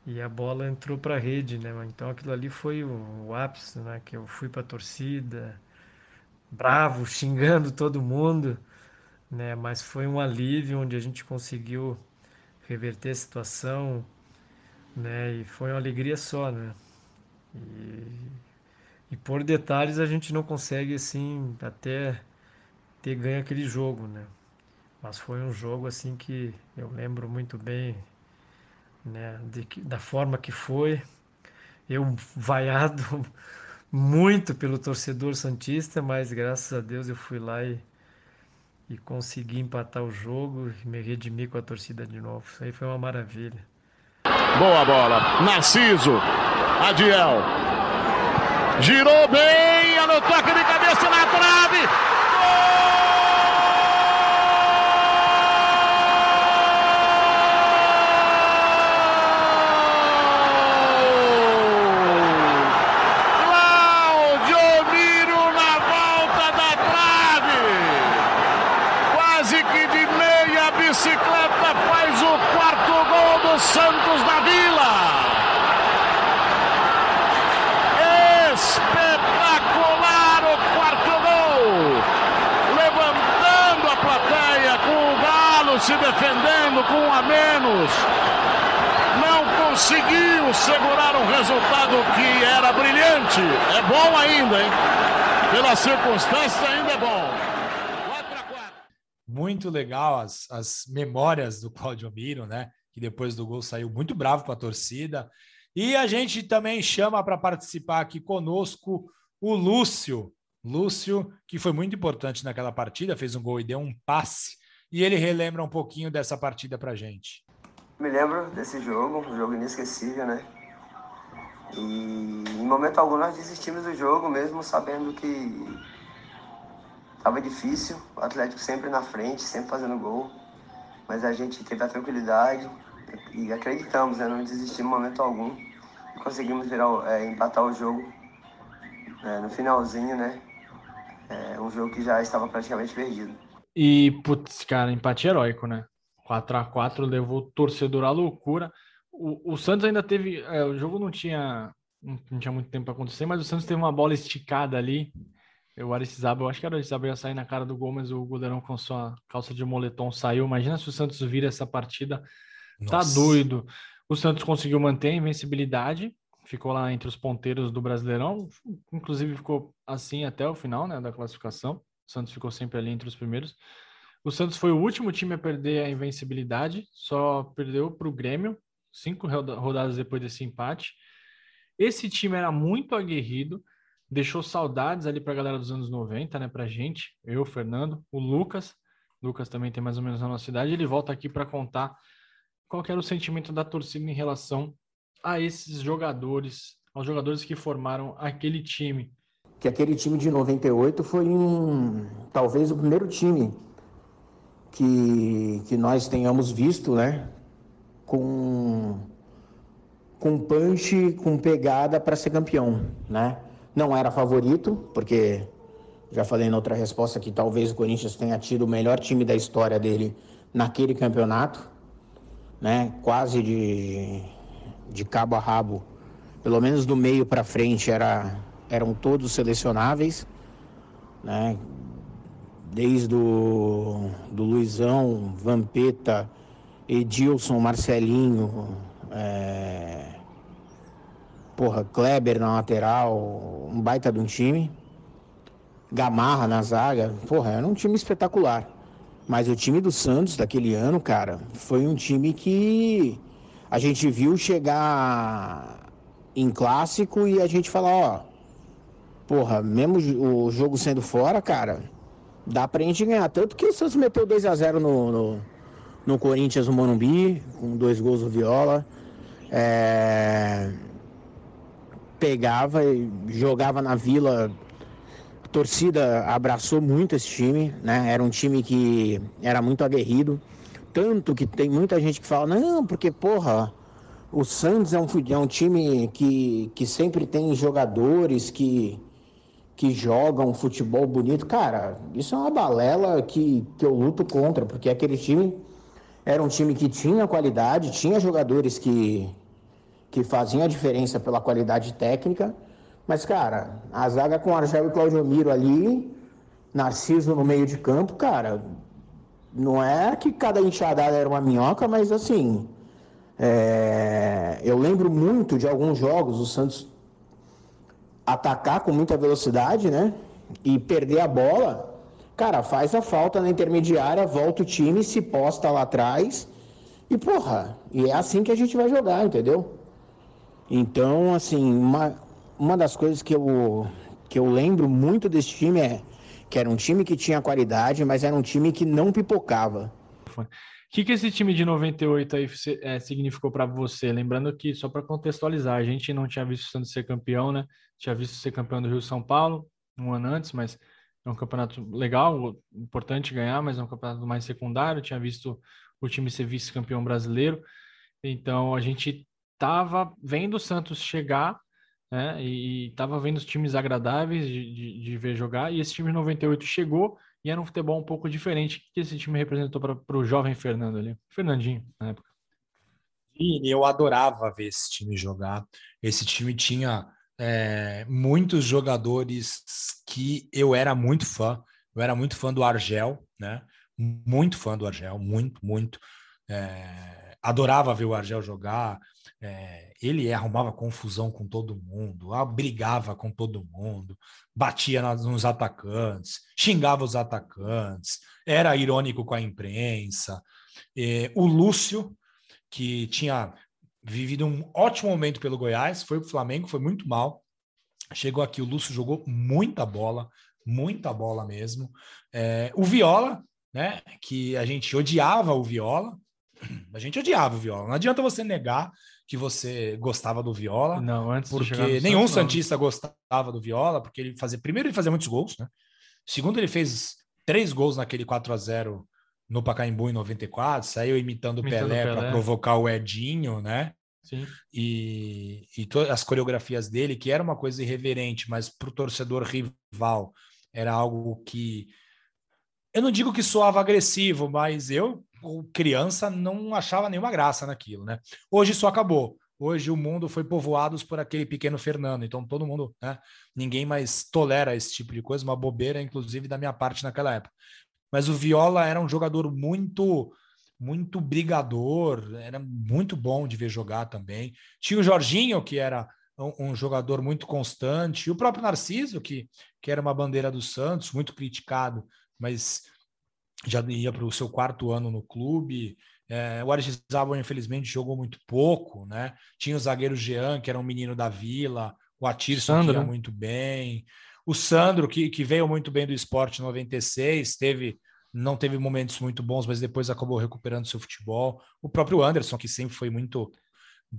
[SPEAKER 4] E a bola entrou para a rede, né? Então aquilo ali foi o, o ápice, né? Que eu fui para a torcida, bravo, xingando todo mundo, né? Mas foi um alívio onde a gente conseguiu reverter a situação, né? E foi uma alegria só, né? E, e por detalhes a gente não consegue assim até ter ganho aquele jogo, né? Mas foi um jogo assim que eu lembro muito bem, né? De, da forma que foi. Eu vaiado muito pelo torcedor santista, mas graças a Deus eu fui lá e, e consegui empatar o jogo e me redimir com a torcida de novo. Isso aí foi uma maravilha.
[SPEAKER 5] Boa bola. Narciso. Adiel. Girou bem. No toque de cabeça na trave. se defendendo com um a menos. Não conseguiu segurar um resultado que era brilhante. É bom ainda, hein? Pela circunstância, ainda é bom. 4 a 4.
[SPEAKER 2] Muito legal as, as memórias do Claudio Miro, né? Que depois do gol saiu muito bravo com a torcida. E a gente também chama para participar aqui conosco o Lúcio. Lúcio, que foi muito importante naquela partida, fez um gol e deu um passe e ele relembra um pouquinho dessa partida para gente.
[SPEAKER 7] Me lembro desse jogo, um jogo inesquecível, né? E em momento algum nós desistimos do jogo, mesmo sabendo que estava difícil, o Atlético sempre na frente, sempre fazendo gol, mas a gente teve a tranquilidade e acreditamos, né? Não desistimos em momento algum conseguimos virar, é, empatar o jogo é, no finalzinho, né? É, um jogo que já estava praticamente perdido.
[SPEAKER 1] E, putz, cara, empate heróico, né? 4 a 4 levou o torcedor à loucura. O, o Santos ainda teve. É, o jogo não tinha, não tinha muito tempo para acontecer, mas o Santos teve uma bola esticada ali. O Aristizaba, eu acho que era o Aristizaba ia sair na cara do gol, mas o goleirão com sua calça de moletom saiu. Imagina se o Santos vira essa partida. Tá Nossa. Tá doido. O Santos conseguiu manter a invencibilidade, ficou lá entre os ponteiros do Brasileirão, inclusive ficou assim até o final, né, da classificação. O Santos ficou sempre ali entre os primeiros. O Santos foi o último time a perder a invencibilidade, só perdeu para o Grêmio, cinco rodadas depois desse empate. Esse time era muito aguerrido, deixou saudades ali para a galera dos anos 90, né, para gente, eu, Fernando, o Lucas. Lucas também tem mais ou menos a nossa idade. Ele volta aqui para contar qual era o sentimento da torcida em relação a esses jogadores, aos jogadores que formaram aquele time
[SPEAKER 3] que aquele time de 98 foi um, talvez o primeiro time que, que nós tenhamos visto, né? Com, com punch, com pegada para ser campeão, né? Não era favorito, porque já falei na outra resposta que talvez o Corinthians tenha tido o melhor time da história dele naquele campeonato, né? Quase de, de cabo a rabo, pelo menos do meio para frente era eram todos selecionáveis, né? Desde o do Luizão, Vampeta, Edilson, Marcelinho, é... porra, Kleber na lateral, um baita de um time. Gamarra na zaga, porra, era um time espetacular. Mas o time do Santos daquele ano, cara, foi um time que a gente viu chegar em clássico e a gente falar, ó, porra, mesmo o jogo sendo fora, cara, dá pra gente ganhar. Tanto que o Santos meteu 2 a 0 no, no, no Corinthians, no Morumbi, com dois gols do Viola. É... Pegava e jogava na Vila. A torcida abraçou muito esse time, né? Era um time que era muito aguerrido. Tanto que tem muita gente que fala, não, porque, porra, o Santos é um, é um time que, que sempre tem jogadores que, que jogam futebol bonito. Cara, isso é uma balela que, que eu luto contra, porque aquele time era um time que tinha qualidade, tinha jogadores que, que faziam a diferença pela qualidade técnica. Mas, cara, a zaga com Argel e Claudio Miro ali, Narciso no meio de campo, cara, não é que cada enxadada era uma minhoca, mas assim, é, eu lembro muito de alguns jogos o Santos atacar com muita velocidade, né? E perder a bola. Cara, faz a falta na intermediária, volta o time, se posta lá atrás. E porra, e é assim que a gente vai jogar, entendeu? Então, assim, uma, uma das coisas que eu, que eu lembro muito desse time é que era um time que tinha qualidade, mas era um time que não pipocava.
[SPEAKER 1] O que, que esse time de 98 aí é, significou para você? Lembrando que, só para contextualizar, a gente não tinha visto o Santos ser campeão, né? Tinha visto ser campeão do Rio São Paulo um ano antes, mas é um campeonato legal, importante ganhar, mas é um campeonato mais secundário. Tinha visto o time ser vice-campeão brasileiro. Então a gente estava vendo o Santos chegar né? E estava vendo os times agradáveis de, de, de, ver jogar. E esse time de 98 chegou e era um futebol um pouco diferente. Que esse time representou para o jovem Fernando ali? Fernandinho, na época.
[SPEAKER 2] E eu adorava ver esse time jogar. Esse time tinha é, muitos jogadores que eu era muito fã. Eu era muito fã do Argel, né? Muito fã do Argel, muito, muito. É, adorava ver o Argel jogar. É, ele arrumava confusão com todo mundo, brigava com todo mundo, batia nos atacantes, xingava os atacantes, era irônico com a imprensa. É, o Lúcio, que tinha vivido um ótimo momento pelo Goiás, foi para o Flamengo, foi muito mal. Chegou aqui, o Lúcio jogou muita bola, muita bola mesmo. É, o Viola, né? Que a gente odiava o Viola, a gente odiava o Viola. Não adianta você negar que você gostava do Viola.
[SPEAKER 1] Não, antes
[SPEAKER 2] porque nenhum Santos, Santista não. gostava do Viola, porque ele fazia. Primeiro, ele fazia muitos gols, né? Segundo, ele fez três gols naquele 4 a 0 no Pacaembu em 94, saiu imitando o Pelé, Pelé. para provocar o Edinho, né?
[SPEAKER 1] Sim.
[SPEAKER 2] E, e as coreografias dele, que era uma coisa irreverente, mas para o torcedor rival era algo que. Eu não digo que soava agressivo, mas eu criança não achava nenhuma graça naquilo, né? Hoje isso acabou. Hoje o mundo foi povoado por aquele pequeno Fernando, então todo mundo, né? Ninguém mais tolera esse tipo de coisa, uma bobeira, inclusive da minha parte naquela época. Mas o Viola era um jogador muito, muito brigador, era muito bom de ver jogar também. Tinha o Jorginho, que era um, um jogador muito constante, e o próprio Narciso, que, que era uma bandeira do Santos, muito criticado, mas já ia para o seu quarto ano no clube. É, o Aristizábal, infelizmente, jogou muito pouco, né? Tinha o zagueiro Jean, que era um menino da Vila, o Atirson, que ia né? muito bem. O Sandro, que, que veio muito bem do esporte 96, teve, não teve momentos muito bons, mas depois acabou recuperando seu futebol. O próprio Anderson, que sempre foi muito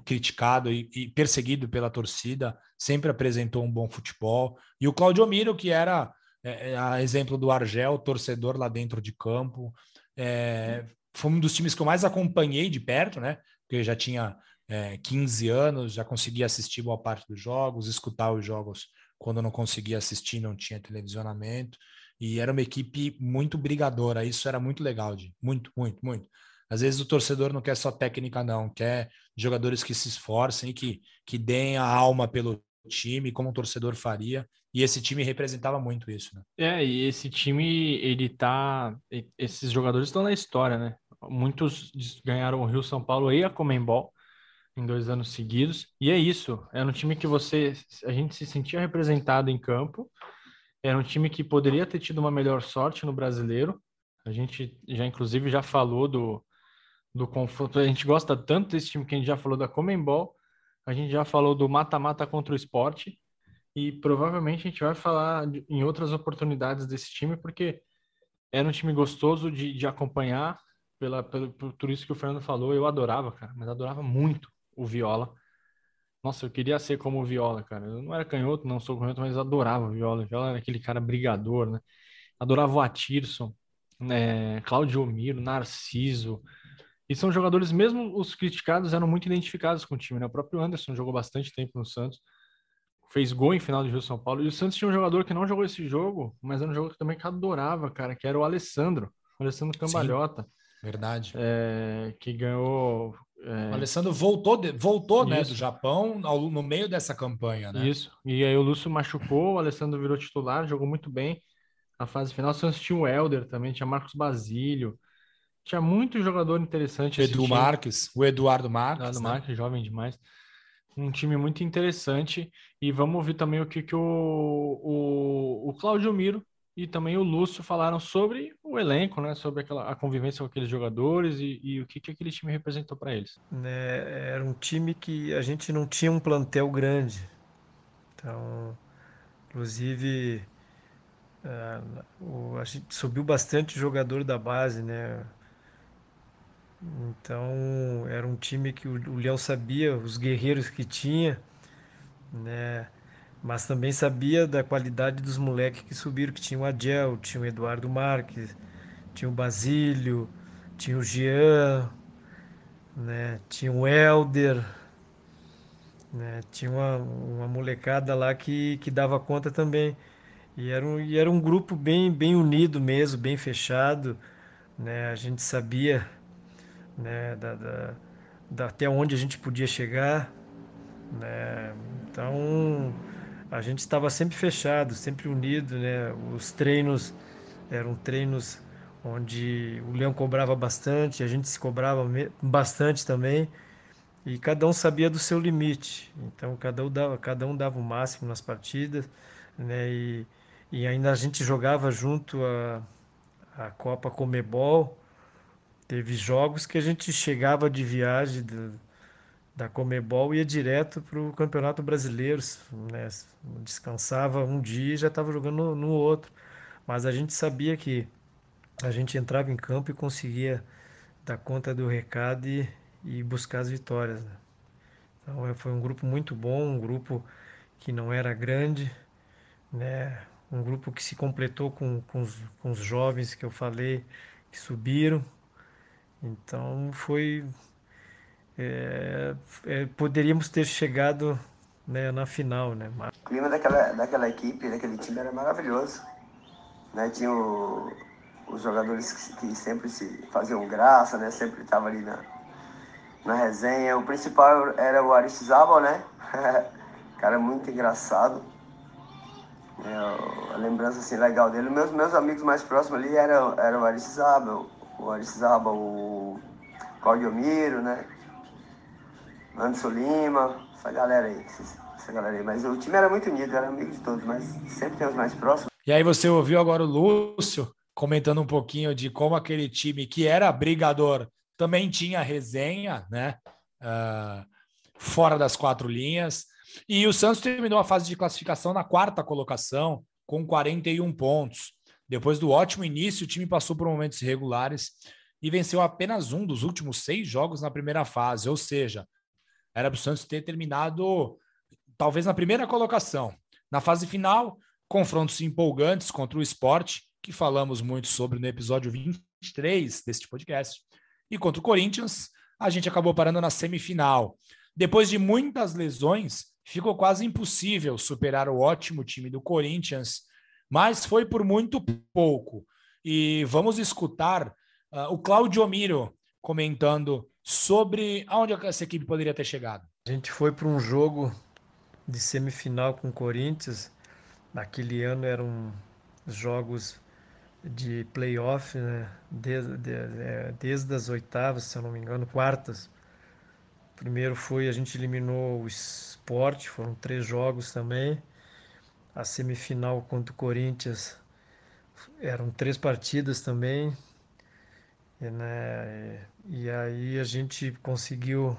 [SPEAKER 2] criticado e, e perseguido pela torcida, sempre apresentou um bom futebol. E o Claudio Miro, que era é, é, a exemplo do Argel, torcedor lá dentro de campo. É, foi um dos times que eu mais acompanhei de perto, né? Porque eu já tinha é, 15 anos, já conseguia assistir boa parte dos jogos, escutar os jogos quando não conseguia assistir, não tinha televisionamento. E era uma equipe muito brigadora, isso era muito legal, de muito, muito, muito. Às vezes o torcedor não quer só técnica, não, quer jogadores que se esforcem que, que deem a alma pelo time, como um torcedor faria. E esse time representava muito isso, né?
[SPEAKER 1] É, e esse time, ele tá. Esses jogadores estão na história, né? Muitos ganharam o Rio São Paulo e a Comembol em dois anos seguidos. E é isso. Era um time que você. A gente se sentia representado em campo. Era um time que poderia ter tido uma melhor sorte no brasileiro. A gente já, inclusive, já falou do, do confronto. A gente gosta tanto desse time que a gente já falou da Comembol. A gente já falou do mata-mata contra o esporte e provavelmente a gente vai falar em outras oportunidades desse time, porque era um time gostoso de, de acompanhar, pela, pelo, por tudo isso que o Fernando falou. Eu adorava, cara, mas adorava muito o Viola. Nossa, eu queria ser como o Viola, cara. Eu não era canhoto, não sou canhoto, mas adorava o Viola. O Viola era aquele cara brigador, né? Adorava o Atirson, né? Claudio Miro, Narciso. E são jogadores, mesmo os criticados, eram muito identificados com o time, né? O próprio Anderson jogou bastante tempo no Santos. Fez gol em final de Rio São Paulo. E o Santos tinha um jogador que não jogou esse jogo, mas era um jogador que também que adorava, cara, que era o Alessandro. O Alessandro Cambalhota. Sim,
[SPEAKER 2] verdade.
[SPEAKER 1] É, que ganhou
[SPEAKER 2] é... O Alessandro voltou, voltou né, do Japão ao, no meio dessa campanha, né?
[SPEAKER 1] Isso. E aí o Lúcio machucou, o Alessandro virou titular, jogou muito bem. Na fase final, Santos tinha o Helder também, tinha Marcos Basílio. Tinha muito jogador interessante.
[SPEAKER 2] Edu Marques, o Eduardo Marques.
[SPEAKER 1] Eduardo né? Marques, jovem demais. Um time muito interessante. E vamos ouvir também o que, que o, o, o Claudio Miro e também o Lúcio falaram sobre o elenco, né? Sobre aquela, a convivência com aqueles jogadores e, e o que, que aquele time representou para eles.
[SPEAKER 4] É, era um time que a gente não tinha um plantel grande. Então, inclusive, uh, o, a gente subiu bastante jogador da base, né? Então, era um time que o, Léo sabia os guerreiros que tinha, né? Mas também sabia da qualidade dos moleques que subiram, que tinha o Adiel, tinha o Eduardo Marques, tinha o Basílio, tinha o Jean, né? tinha o Helder, né? tinha uma, uma molecada lá que, que dava conta também. E era um, e era um grupo bem, bem unido mesmo, bem fechado. Né? A gente sabia né, da, da, da até onde a gente podia chegar. Né? Então a gente estava sempre fechado, sempre unido, né? Os treinos eram treinos onde o Leão cobrava bastante, a gente se cobrava bastante também, e cada um sabia do seu limite. Então cada um dava, cada um dava o máximo nas partidas, né? E, e ainda a gente jogava junto a, a Copa Comebol. Teve jogos que a gente chegava de viagem da Comebol ia direto para o Campeonato Brasileiro, né? descansava um dia e já estava jogando no, no, outro. Mas a gente sabia que a gente entrava em campo e conseguia dar conta do recado e, e buscar as vitórias. Né? Então é, foi um grupo muito bom, um grupo que não era grande, né? um grupo que se completou com, com, os, com os jovens que eu falei, que subiram. Então foi é, é, poderíamos ter chegado né, na final, né?
[SPEAKER 7] O clima daquela, daquela equipe, daquele time era maravilhoso. Né? Tinha o, os jogadores que, que, sempre se faziam graça, né? Sempre estavam ali na, na resenha. O principal era o Aristizábal, né? Cara muito engraçado. É, a lembrança assim, legal dele. Meus, meus amigos mais próximos ali eram, eram o Aristizábal, o Aristizábal, o Claudio Miro, né? Anderson Lima, essa galera aí, essa galera aí. Mas o time era muito unido, era amigo de todos, mas sempre tem os mais próximos.
[SPEAKER 2] E aí você ouviu agora o Lúcio comentando um pouquinho de como aquele time que era brigador também tinha resenha, né? Uh, fora das quatro linhas. E o Santos terminou a fase de classificação na quarta colocação, com 41 pontos. Depois do ótimo início, o time passou por momentos irregulares e venceu apenas um dos últimos seis jogos na primeira fase, ou seja, era para o Santos ter terminado talvez na primeira colocação. Na fase final, confrontos empolgantes contra o esporte, que falamos muito sobre no episódio 23 deste podcast, e contra o Corinthians, a gente acabou parando na semifinal. Depois de muitas lesões, ficou quase impossível superar o ótimo time do Corinthians, mas foi por muito pouco. E vamos escutar uh, o Claudio Miro comentando sobre aonde essa equipe poderia ter chegado.
[SPEAKER 4] A gente foi para um jogo de semifinal com o Corinthians. Naquele ano eram jogos de playoff, né? desde, de, é, desde as oitavas, se eu não me engano, quartas. Primeiro foi, a gente eliminou o esporte, foram três jogos também. A semifinal contra o Corinthians eram três partidas também. E, né, e aí a gente conseguiu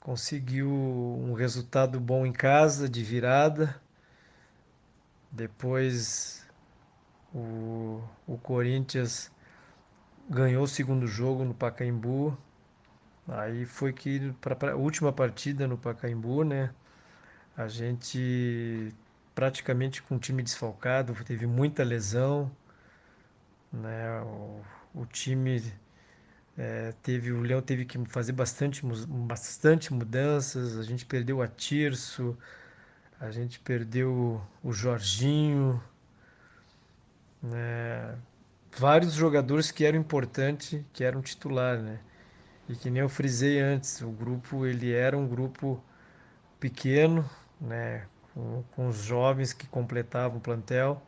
[SPEAKER 4] conseguiu um resultado bom em casa de virada. Depois O, o Corinthians ganhou o segundo jogo no Pacaembu. Aí foi que para a última partida no Pacaembu, né? A gente praticamente com o time desfalcado, teve muita lesão, né? O, o time é, teve o Leão teve que fazer bastante bastante mudanças. A gente perdeu a Tirso, a gente perdeu o Jorginho, né? Vários jogadores que eram importantes, que eram titular, né? E que nem eu frisei antes, o grupo ele era um grupo pequeno, né? Com, com os jovens que completavam o plantel.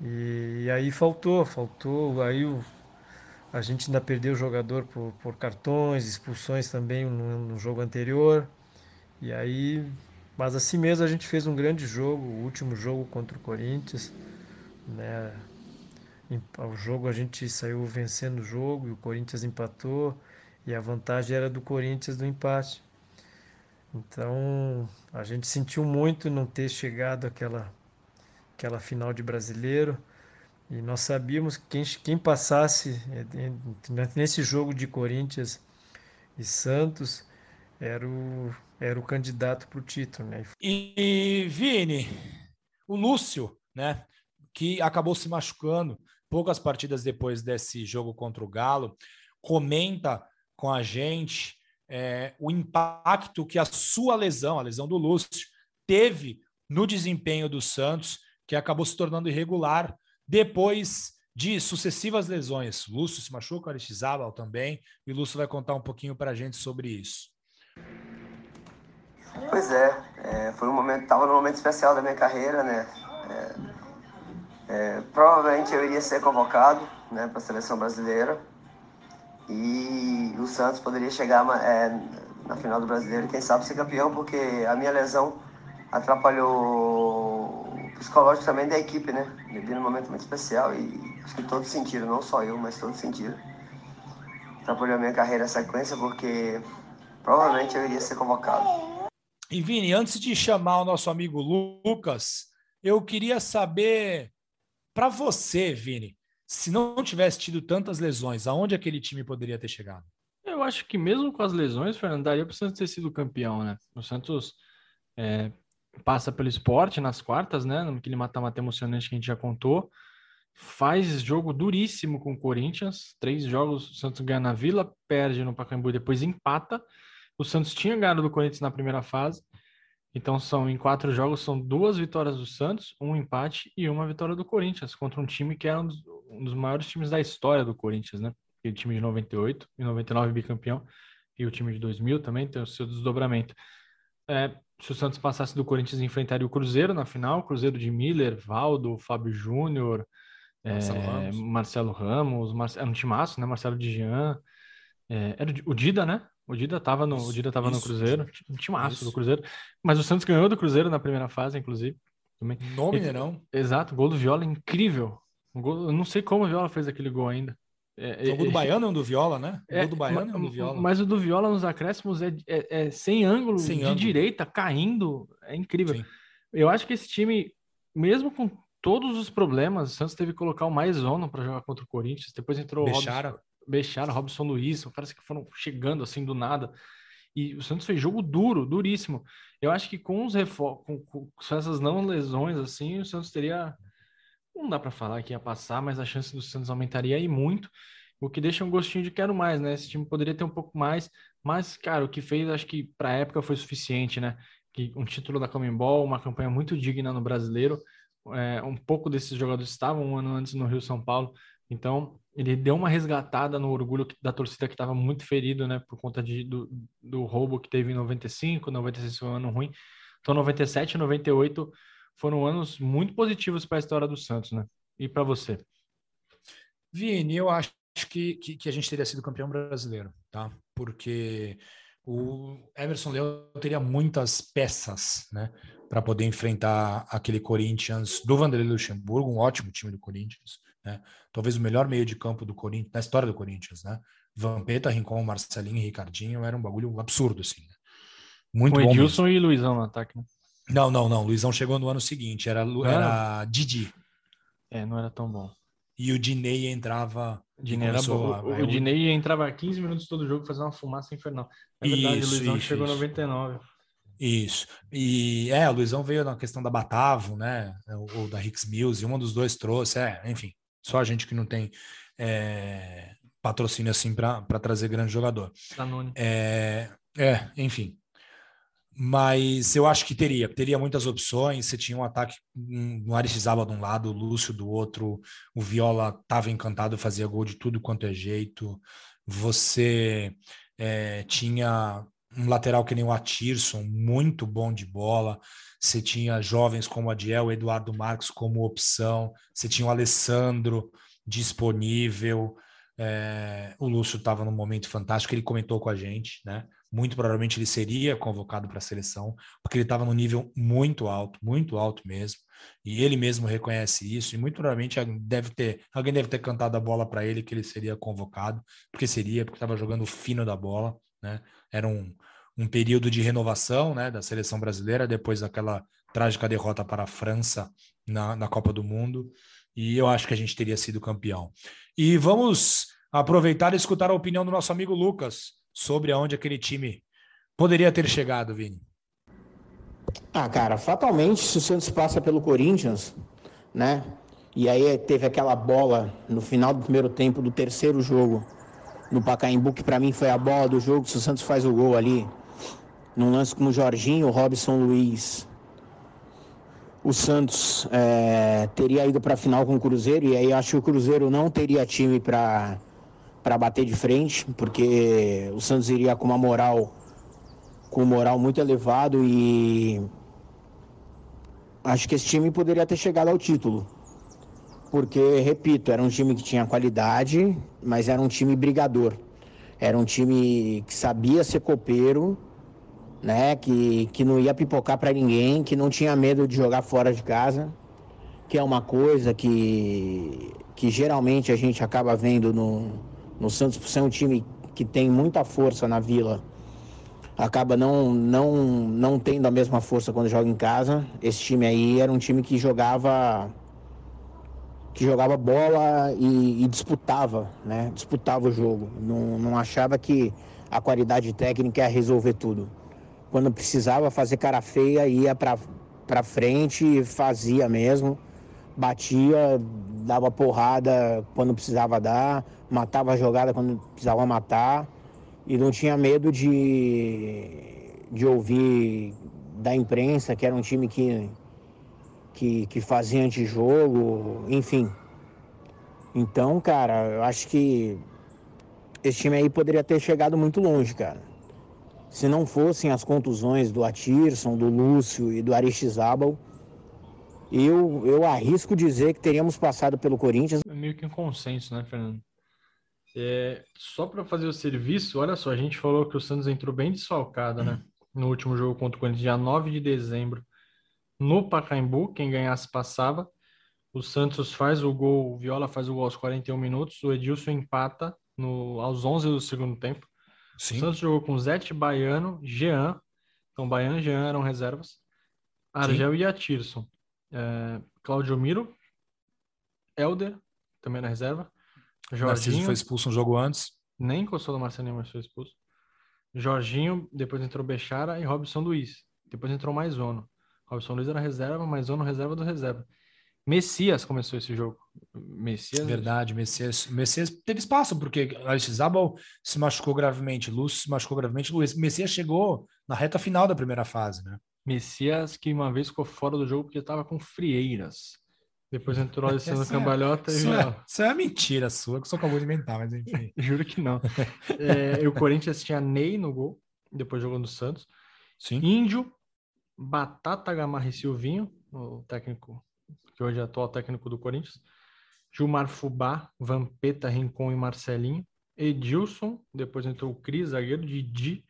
[SPEAKER 4] E, aí faltou, faltou. Aí o, a gente ainda perdeu o jogador por, por cartões, expulsões também no, no jogo anterior. E aí, mas assim mesmo a gente fez um grande jogo, o último jogo contra o Corinthians, né? O jogo a gente saiu vencendo o jogo e o Corinthians empatou e a vantagem era do Corinthians do empate. Então a gente sentiu muito não ter chegado àquela, àquela final de brasileiro e nós sabíamos que quem, quem passasse é, nesse jogo de Corinthians e Santos era o, era o candidato para o título. Né?
[SPEAKER 2] E, Vini, o Lúcio, né, que acabou se machucando poucas partidas depois desse jogo contra o Galo, comenta com a gente é, o impacto que a sua lesão, a lesão do Lúcio, teve no desempenho do Santos, que acabou se tornando irregular depois de sucessivas lesões. Lúcio se machucou, Aristizábal também, e Lúcio vai contar um pouquinho para a gente sobre isso.
[SPEAKER 7] Pois é, é foi um momento, estava num momento especial da minha carreira, né? É, é, provavelmente eu iria ser convocado né, para a seleção brasileira e o Santos poderia chegar é, na final do brasileiro quem sabe ser campeão, porque a minha lesão atrapalhou psicológico também da equipe, né? Me vi num momento muito especial e acho que todos sentiram, não só eu, mas todos sentiram. Atrapalhou a minha carreira a sequência porque provavelmente eu iria ser convocado.
[SPEAKER 2] E Vini, antes de chamar o nosso amigo Lucas, eu queria saber para você, Vini, se não tivesse tido tantas lesões, aonde aquele time poderia ter chegado?
[SPEAKER 1] Eu acho que mesmo com as lesões, Fernando, daria para o Santos ter sido campeão, né? O Santos é, passa pelo esporte nas quartas, né? Naquele mata-mata emocionante que a gente já contou. Faz jogo duríssimo com o Corinthians. Três jogos, o Santos ganha na Vila, perde no Pacaembu, depois empata. O Santos tinha ganhado do Corinthians na primeira fase. Então são em quatro jogos são duas vitórias do Santos, um empate e uma vitória do Corinthians contra um time que era um dos, um dos maiores times da história do Corinthians, né? Aquele time de 98 e 99 bicampeão e o time de 2000 também tem o seu desdobramento. É, se o Santos passasse do Corinthians, enfrentaria o Cruzeiro na final, Cruzeiro de Miller, Valdo, Fábio Júnior, Marcelo, é, Ramos. Marcelo Ramos, Marce... era um timaço, né? Marcelo de Jean, é, era o Dida, né? O Dida estava no, o Dida tava isso, no Cruzeiro, um timaço isso. do Cruzeiro, mas o Santos ganhou do Cruzeiro na primeira fase, inclusive.
[SPEAKER 2] Também. No Mineirão.
[SPEAKER 1] Exato, gol do Viola incrível. Gol, eu não sei como o Viola fez aquele gol ainda.
[SPEAKER 2] É, o gol do Baiano é um do Viola, né? O é, gol do Baiano é um do Viola.
[SPEAKER 1] Mas o do Viola nos acréscimos é, é, é sem ângulo, sem de ângulo. direita, caindo. É incrível. Sim. Eu acho que esse time, mesmo com todos os problemas, o Santos teve que colocar o mais zona para jogar contra o Corinthians. Depois entrou
[SPEAKER 2] Bechara.
[SPEAKER 1] o Robson, Bechara, Robson Luiz, parece que foram chegando assim do nada. E o Santos fez jogo duro, duríssimo. Eu acho que com os reforços, com, com, essas não lesões assim, o Santos teria não dá para falar que ia passar, mas a chance do Santos aumentaria aí muito, o que deixa um gostinho de quero mais, né? Esse time poderia ter um pouco mais, mas, cara, o que fez, acho que para a época foi suficiente, né? Que um título da Comembol, uma campanha muito digna no brasileiro, é, um pouco desses jogadores estavam um ano antes no Rio São Paulo, então ele deu uma resgatada no orgulho da torcida que estava muito ferido, né? Por conta de, do, do roubo que teve em 95, 96 foi um ano ruim, então 97, 98 foram anos muito positivos para a história do Santos, né? E para você?
[SPEAKER 2] Vini, eu acho que, que, que, a gente teria sido campeão brasileiro, tá? Porque o Emerson Leão teria muitas peças, né? Para poder enfrentar aquele Corinthians do Vanderlei Luxemburgo, um ótimo time do Corinthians, né? Talvez o melhor meio de campo do Corinthians, da história do Corinthians, né? Vampeta, Rincon, Marcelinho e Ricardinho era um bagulho absurdo, assim, né?
[SPEAKER 1] Muito Com bom. Edilson mesmo. e Luizão no ataque, né?
[SPEAKER 2] Não, não, não. Luizão chegou no ano seguinte. Era, era Didi.
[SPEAKER 1] É, não era tão bom.
[SPEAKER 2] E o Diney entrava.
[SPEAKER 1] Diney era bom.
[SPEAKER 2] a-
[SPEAKER 1] O, o Diney entrava 15 minutos todo jogo fazendo uma fumaça infernal. É verdade,
[SPEAKER 2] Isso,
[SPEAKER 1] o Luizão
[SPEAKER 2] isso,
[SPEAKER 1] chegou em
[SPEAKER 2] isso.
[SPEAKER 1] 99.
[SPEAKER 2] Isso. E é, o Luizão veio na questão da Batavo, né? Ou, ou da Hicks Mills, e um dos dois trouxe. É, enfim, só a gente que não tem é, patrocínio assim para trazer grande jogador.
[SPEAKER 1] Danone.
[SPEAKER 2] É, é, enfim. Mas eu acho que teria, teria muitas opções. Você tinha um ataque um, no Aristizaba de um lado, o Lúcio do outro, o Viola estava encantado, fazia gol de tudo quanto é jeito. Você é, tinha um lateral que nem o Atirson, muito bom de bola. Você tinha jovens como Adiel, Eduardo Marques como opção. Você tinha o Alessandro disponível. É, o Lúcio estava num momento fantástico, ele comentou com a gente, né? Muito provavelmente ele seria convocado para a seleção, porque ele estava num nível muito alto, muito alto mesmo. E ele mesmo reconhece isso, e muito provavelmente deve ter, alguém deve ter cantado a bola para ele que ele seria convocado, porque seria, porque estava jogando fino da bola, né? Era um, um período de renovação né, da seleção brasileira depois daquela trágica derrota para a França na, na Copa do Mundo. E eu acho que a gente teria sido campeão. E vamos aproveitar e escutar a opinião do nosso amigo Lucas sobre aonde aquele time poderia ter chegado, Vini.
[SPEAKER 3] Ah, cara, fatalmente, se o Santos passa pelo Corinthians, né? E aí teve aquela bola no final do primeiro tempo do terceiro jogo no Pacaembu, que para mim foi a bola do jogo, se o Santos faz o gol ali, num lance com o Jorginho, o Robson Luiz, o Santos é, teria ido para a final com o Cruzeiro, e aí acho que o Cruzeiro não teria time para para bater de frente, porque o Santos iria com uma moral com moral muito elevado e acho que esse time poderia ter chegado ao título. Porque, repito, era um time que tinha qualidade, mas era um time brigador. Era um time que sabia ser copeiro, né? Que, que não ia pipocar para ninguém, que não tinha medo de jogar fora de casa, que é uma coisa que, que geralmente a gente acaba vendo no, no Santos por ser um time que tem muita força na vila acaba não, não, não tendo a mesma força quando joga em casa. Esse time aí era um time que jogava que jogava bola e, e disputava, né? Disputava o jogo. Não, não achava que a qualidade técnica ia resolver tudo. Quando precisava fazer cara feia, ia para frente fazia mesmo. Batia, dava porrada quando precisava dar, matava a jogada quando precisava matar e não tinha medo de, de ouvir da imprensa que era um time que, que, que fazia antijogo, enfim. Então, cara, eu acho que esse time aí poderia ter chegado muito longe, cara. Se não fossem as contusões do Atirson, do Lúcio e do Aristizábal, eu, eu arrisco dizer que teríamos passado pelo Corinthians.
[SPEAKER 1] É meio que um consenso, né, Fernando? É, só para fazer o serviço, olha só, a gente falou que o Santos entrou bem desfalcado, né? No último jogo contra o Corinthians, dia 9 de dezembro, no Pacaembu, quem ganhasse passava. O Santos faz o gol, o Viola faz o gol aos 41 minutos, o Edilson empata no, aos 11 do segundo tempo.
[SPEAKER 2] Sim.
[SPEAKER 1] O Santos jogou com Zete Baiano, Jean, então Baiano e Jean eram reservas, Argel e Atirson. É, Claudio Miro, Helder, também na reserva.
[SPEAKER 2] Narciso
[SPEAKER 1] Jorginho,
[SPEAKER 2] foi expulso um jogo antes.
[SPEAKER 1] nem encostou no Marcelinho, mas foi expulso. Jorginho, depois entrou Bechara e Robson Luiz. Depois entrou Maisono. Robson Luiz era reserva, Maisono reserva do reserva. Messias começou esse jogo. Messias.
[SPEAKER 2] Verdade, Messias, Messias teve espaço, porque Aristizábal se machucou gravemente, Lúcio se machucou gravemente, Luiz. Messias chegou na reta final da primeira fase, né?
[SPEAKER 1] Messias que uma vez ficou fora do jogo porque estava com frieiras. Depois entrou Alessandro
[SPEAKER 2] Essa é-
[SPEAKER 1] Cambalhota e
[SPEAKER 2] Isso é, isso é uma mentira sua, que você acabou de inventar, mas enfim.
[SPEAKER 1] Juro que não. É, e o Corinthians tinha Ney no gol, depois jogou no Santos.
[SPEAKER 2] Sim.
[SPEAKER 1] Índio, Batata Gamarra e Silvinho, o técnico, que hoje é atual técnico do Corinthians. Gilmar Fubá, Vampeta, Rincon e Marcelinho. Edilson, depois entrou o Cris, zagueiro, Didi,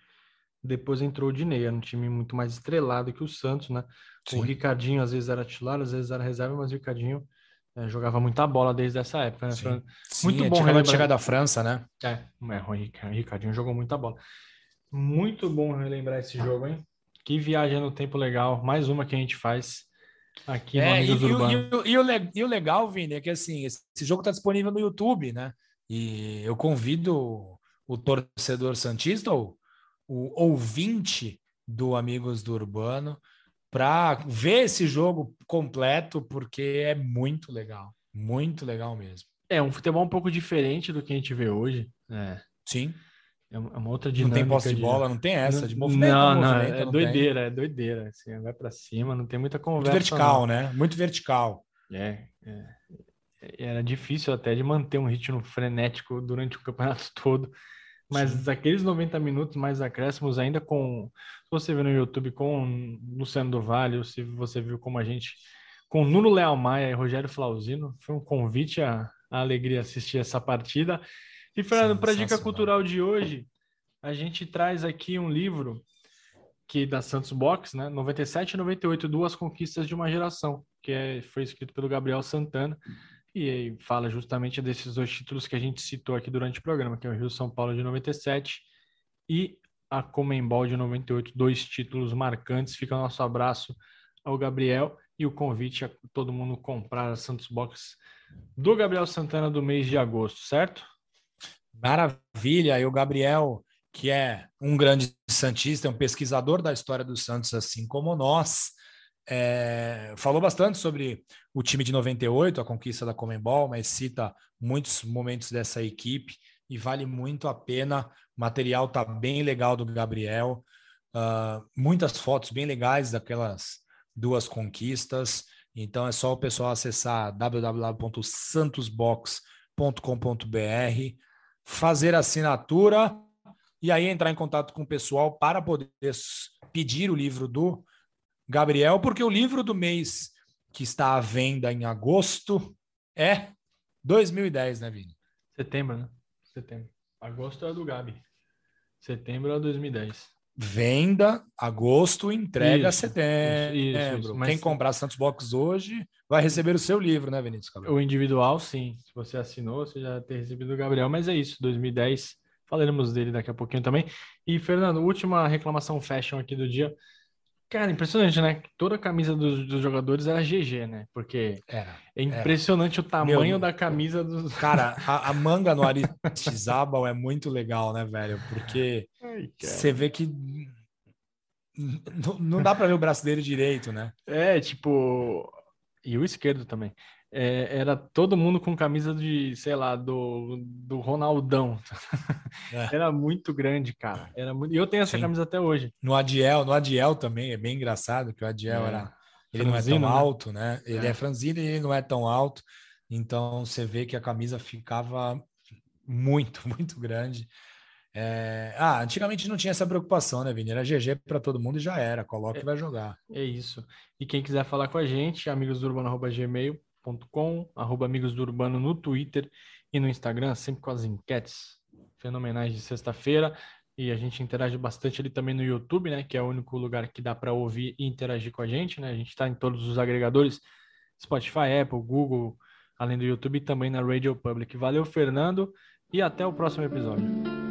[SPEAKER 1] depois entrou o Dinei. Era um time muito mais estrelado que o Santos, né?
[SPEAKER 2] Sim.
[SPEAKER 1] O Ricardinho às vezes era titular, às vezes era reserva, mas o Ricardinho eh, jogava muita bola desde essa época, né?
[SPEAKER 2] Sim.
[SPEAKER 1] Fernando?
[SPEAKER 2] Sim,
[SPEAKER 1] Muito
[SPEAKER 2] é,
[SPEAKER 1] bom
[SPEAKER 2] de
[SPEAKER 1] relembrar.
[SPEAKER 2] chegar da França, né?
[SPEAKER 1] É, é, o Rica- Ricardinho jogou muita bola. Muito bom relembrar esse jogo, hein? Que viagem no tempo legal. Mais uma que a gente faz aqui no
[SPEAKER 2] É, e,
[SPEAKER 1] Amigos
[SPEAKER 2] e o-
[SPEAKER 1] Urbano.
[SPEAKER 2] e o- e le- e o legal, Vini, é que assim, esse esse jogo está disponível no YouTube, né? E eu convido o, o torcedor Santista, ou o ouvinte do Amigos do Urbano, para ver esse jogo completo, porque é muito legal. Muito legal mesmo.
[SPEAKER 1] É um futebol um pouco diferente do que a gente vê hoje. É,
[SPEAKER 2] Sim.
[SPEAKER 1] é uma é outra
[SPEAKER 2] Não
[SPEAKER 1] dinâmica.
[SPEAKER 2] tem posse de bola, não tem essa de
[SPEAKER 1] Não,
[SPEAKER 2] movimento.
[SPEAKER 1] Não, não,
[SPEAKER 2] movimento,
[SPEAKER 1] é
[SPEAKER 2] não tem.
[SPEAKER 1] doideira, é doideira. Assim, vai pra cima, não tem muita
[SPEAKER 2] Muito
[SPEAKER 1] conversa.
[SPEAKER 2] vertical,
[SPEAKER 1] não.
[SPEAKER 2] né? Muito vertical.
[SPEAKER 1] É, é. Era difícil até de manter um ritmo frenético durante o campeonato todo. Mas aqueles 90 minutos mais acréscimos, ainda com. Se você vê no YouTube com Luciano do Vale, ou se você viu como a gente. Com Nuno Leal Maia e Rogério Flauzino, foi um convite à, à alegria assistir essa partida. E, Fernando, para a dica cultural de hoje, a gente traz aqui um livro que da Santos Box, né? 97 e 98, duas conquistas de uma geração, que é, foi escrito pelo Gabriel Santana e fala justamente desses dois títulos que a gente citou aqui durante o programa, que é o Rio São Paulo de 97 e a Comembol de 98, dois títulos marcantes. Fica o nosso abraço ao Gabriel e o convite a todo mundo comprar a Santos Box do Gabriel Santana do mês de agosto, certo?
[SPEAKER 2] Maravilha. E o Gabriel, que é um grande Santista, é um pesquisador da história do Santos, assim como nós, é, falou bastante sobre o time de 98, a conquista da Comembol, mas cita muitos momentos dessa equipe e vale muito a pena. O material tá bem legal do Gabriel, ah, muitas fotos bem legais daquelas duas conquistas. Então é só o pessoal acessar www.santosbox.com.br, fazer assinatura e aí entrar em contato com o pessoal para poder pedir o livro do Gabriel, porque o livro do mês que está à venda em agosto é 2010, né, Vini?
[SPEAKER 1] Setembro, né? Setembro. Agosto é do Gabi. Setembro é 2010.
[SPEAKER 2] Venda agosto, entrega
[SPEAKER 1] Isso,
[SPEAKER 2] setembro.
[SPEAKER 1] isso, isso, isso. Mas-
[SPEAKER 2] Quem comprar Santos Box hoje vai receber o seu livro, né, Vinícius?
[SPEAKER 1] O individual, sim. Se você assinou, você já ter recebido o Gabriel, mas é isso, 2010. Falaremos dele daqui a pouquinho também. E, Fernando, última reclamação fashion aqui do dia. Cara, impressionante, né? Toda a camisa dos, dos jogadores era GG, né? Porque
[SPEAKER 2] Era.
[SPEAKER 1] é impressionante o tamanho
[SPEAKER 2] Meu,
[SPEAKER 1] da camisa dos.
[SPEAKER 2] Cara, a, a manga no Aristizábal é muito legal, né, velho? Porque você vê que n- n- não dá para ver o braço dele direito, né?
[SPEAKER 1] É, tipo. E o esquerdo também. É, era todo mundo com camisa de, sei lá, do, do Ronaldão.
[SPEAKER 2] É.
[SPEAKER 1] Era muito grande, cara. Era muito... E eu tenho essa
[SPEAKER 2] Sim.
[SPEAKER 1] camisa até hoje.
[SPEAKER 2] No Adiel, no Adiel também é bem engraçado que o Adiel
[SPEAKER 1] É.
[SPEAKER 2] era ele não é
[SPEAKER 1] Franzino,
[SPEAKER 2] tão
[SPEAKER 1] né?
[SPEAKER 2] alto, né? Ele
[SPEAKER 1] É.
[SPEAKER 2] é, franzino e ele não é tão alto. Então você vê que a camisa ficava muito, muito grande. É, Ah, antigamente não tinha essa preocupação, né, Vini? Era GG para todo mundo e já era. Coloca e vai jogar.
[SPEAKER 1] É isso. E quem quiser falar com a gente, amigosdourbano.gmail.com, arroba Amigos do Urbano no Twitter e no Instagram, sempre com as enquetes fenomenais de sexta-feira. E a gente interage bastante ali também no YouTube, né? Que é o único lugar que dá para ouvir e interagir com a gente, né? A gente está em todos os agregadores, Spotify, Apple, Google, além do YouTube e também na Radio Public. Valeu, Fernando, e até o próximo episódio.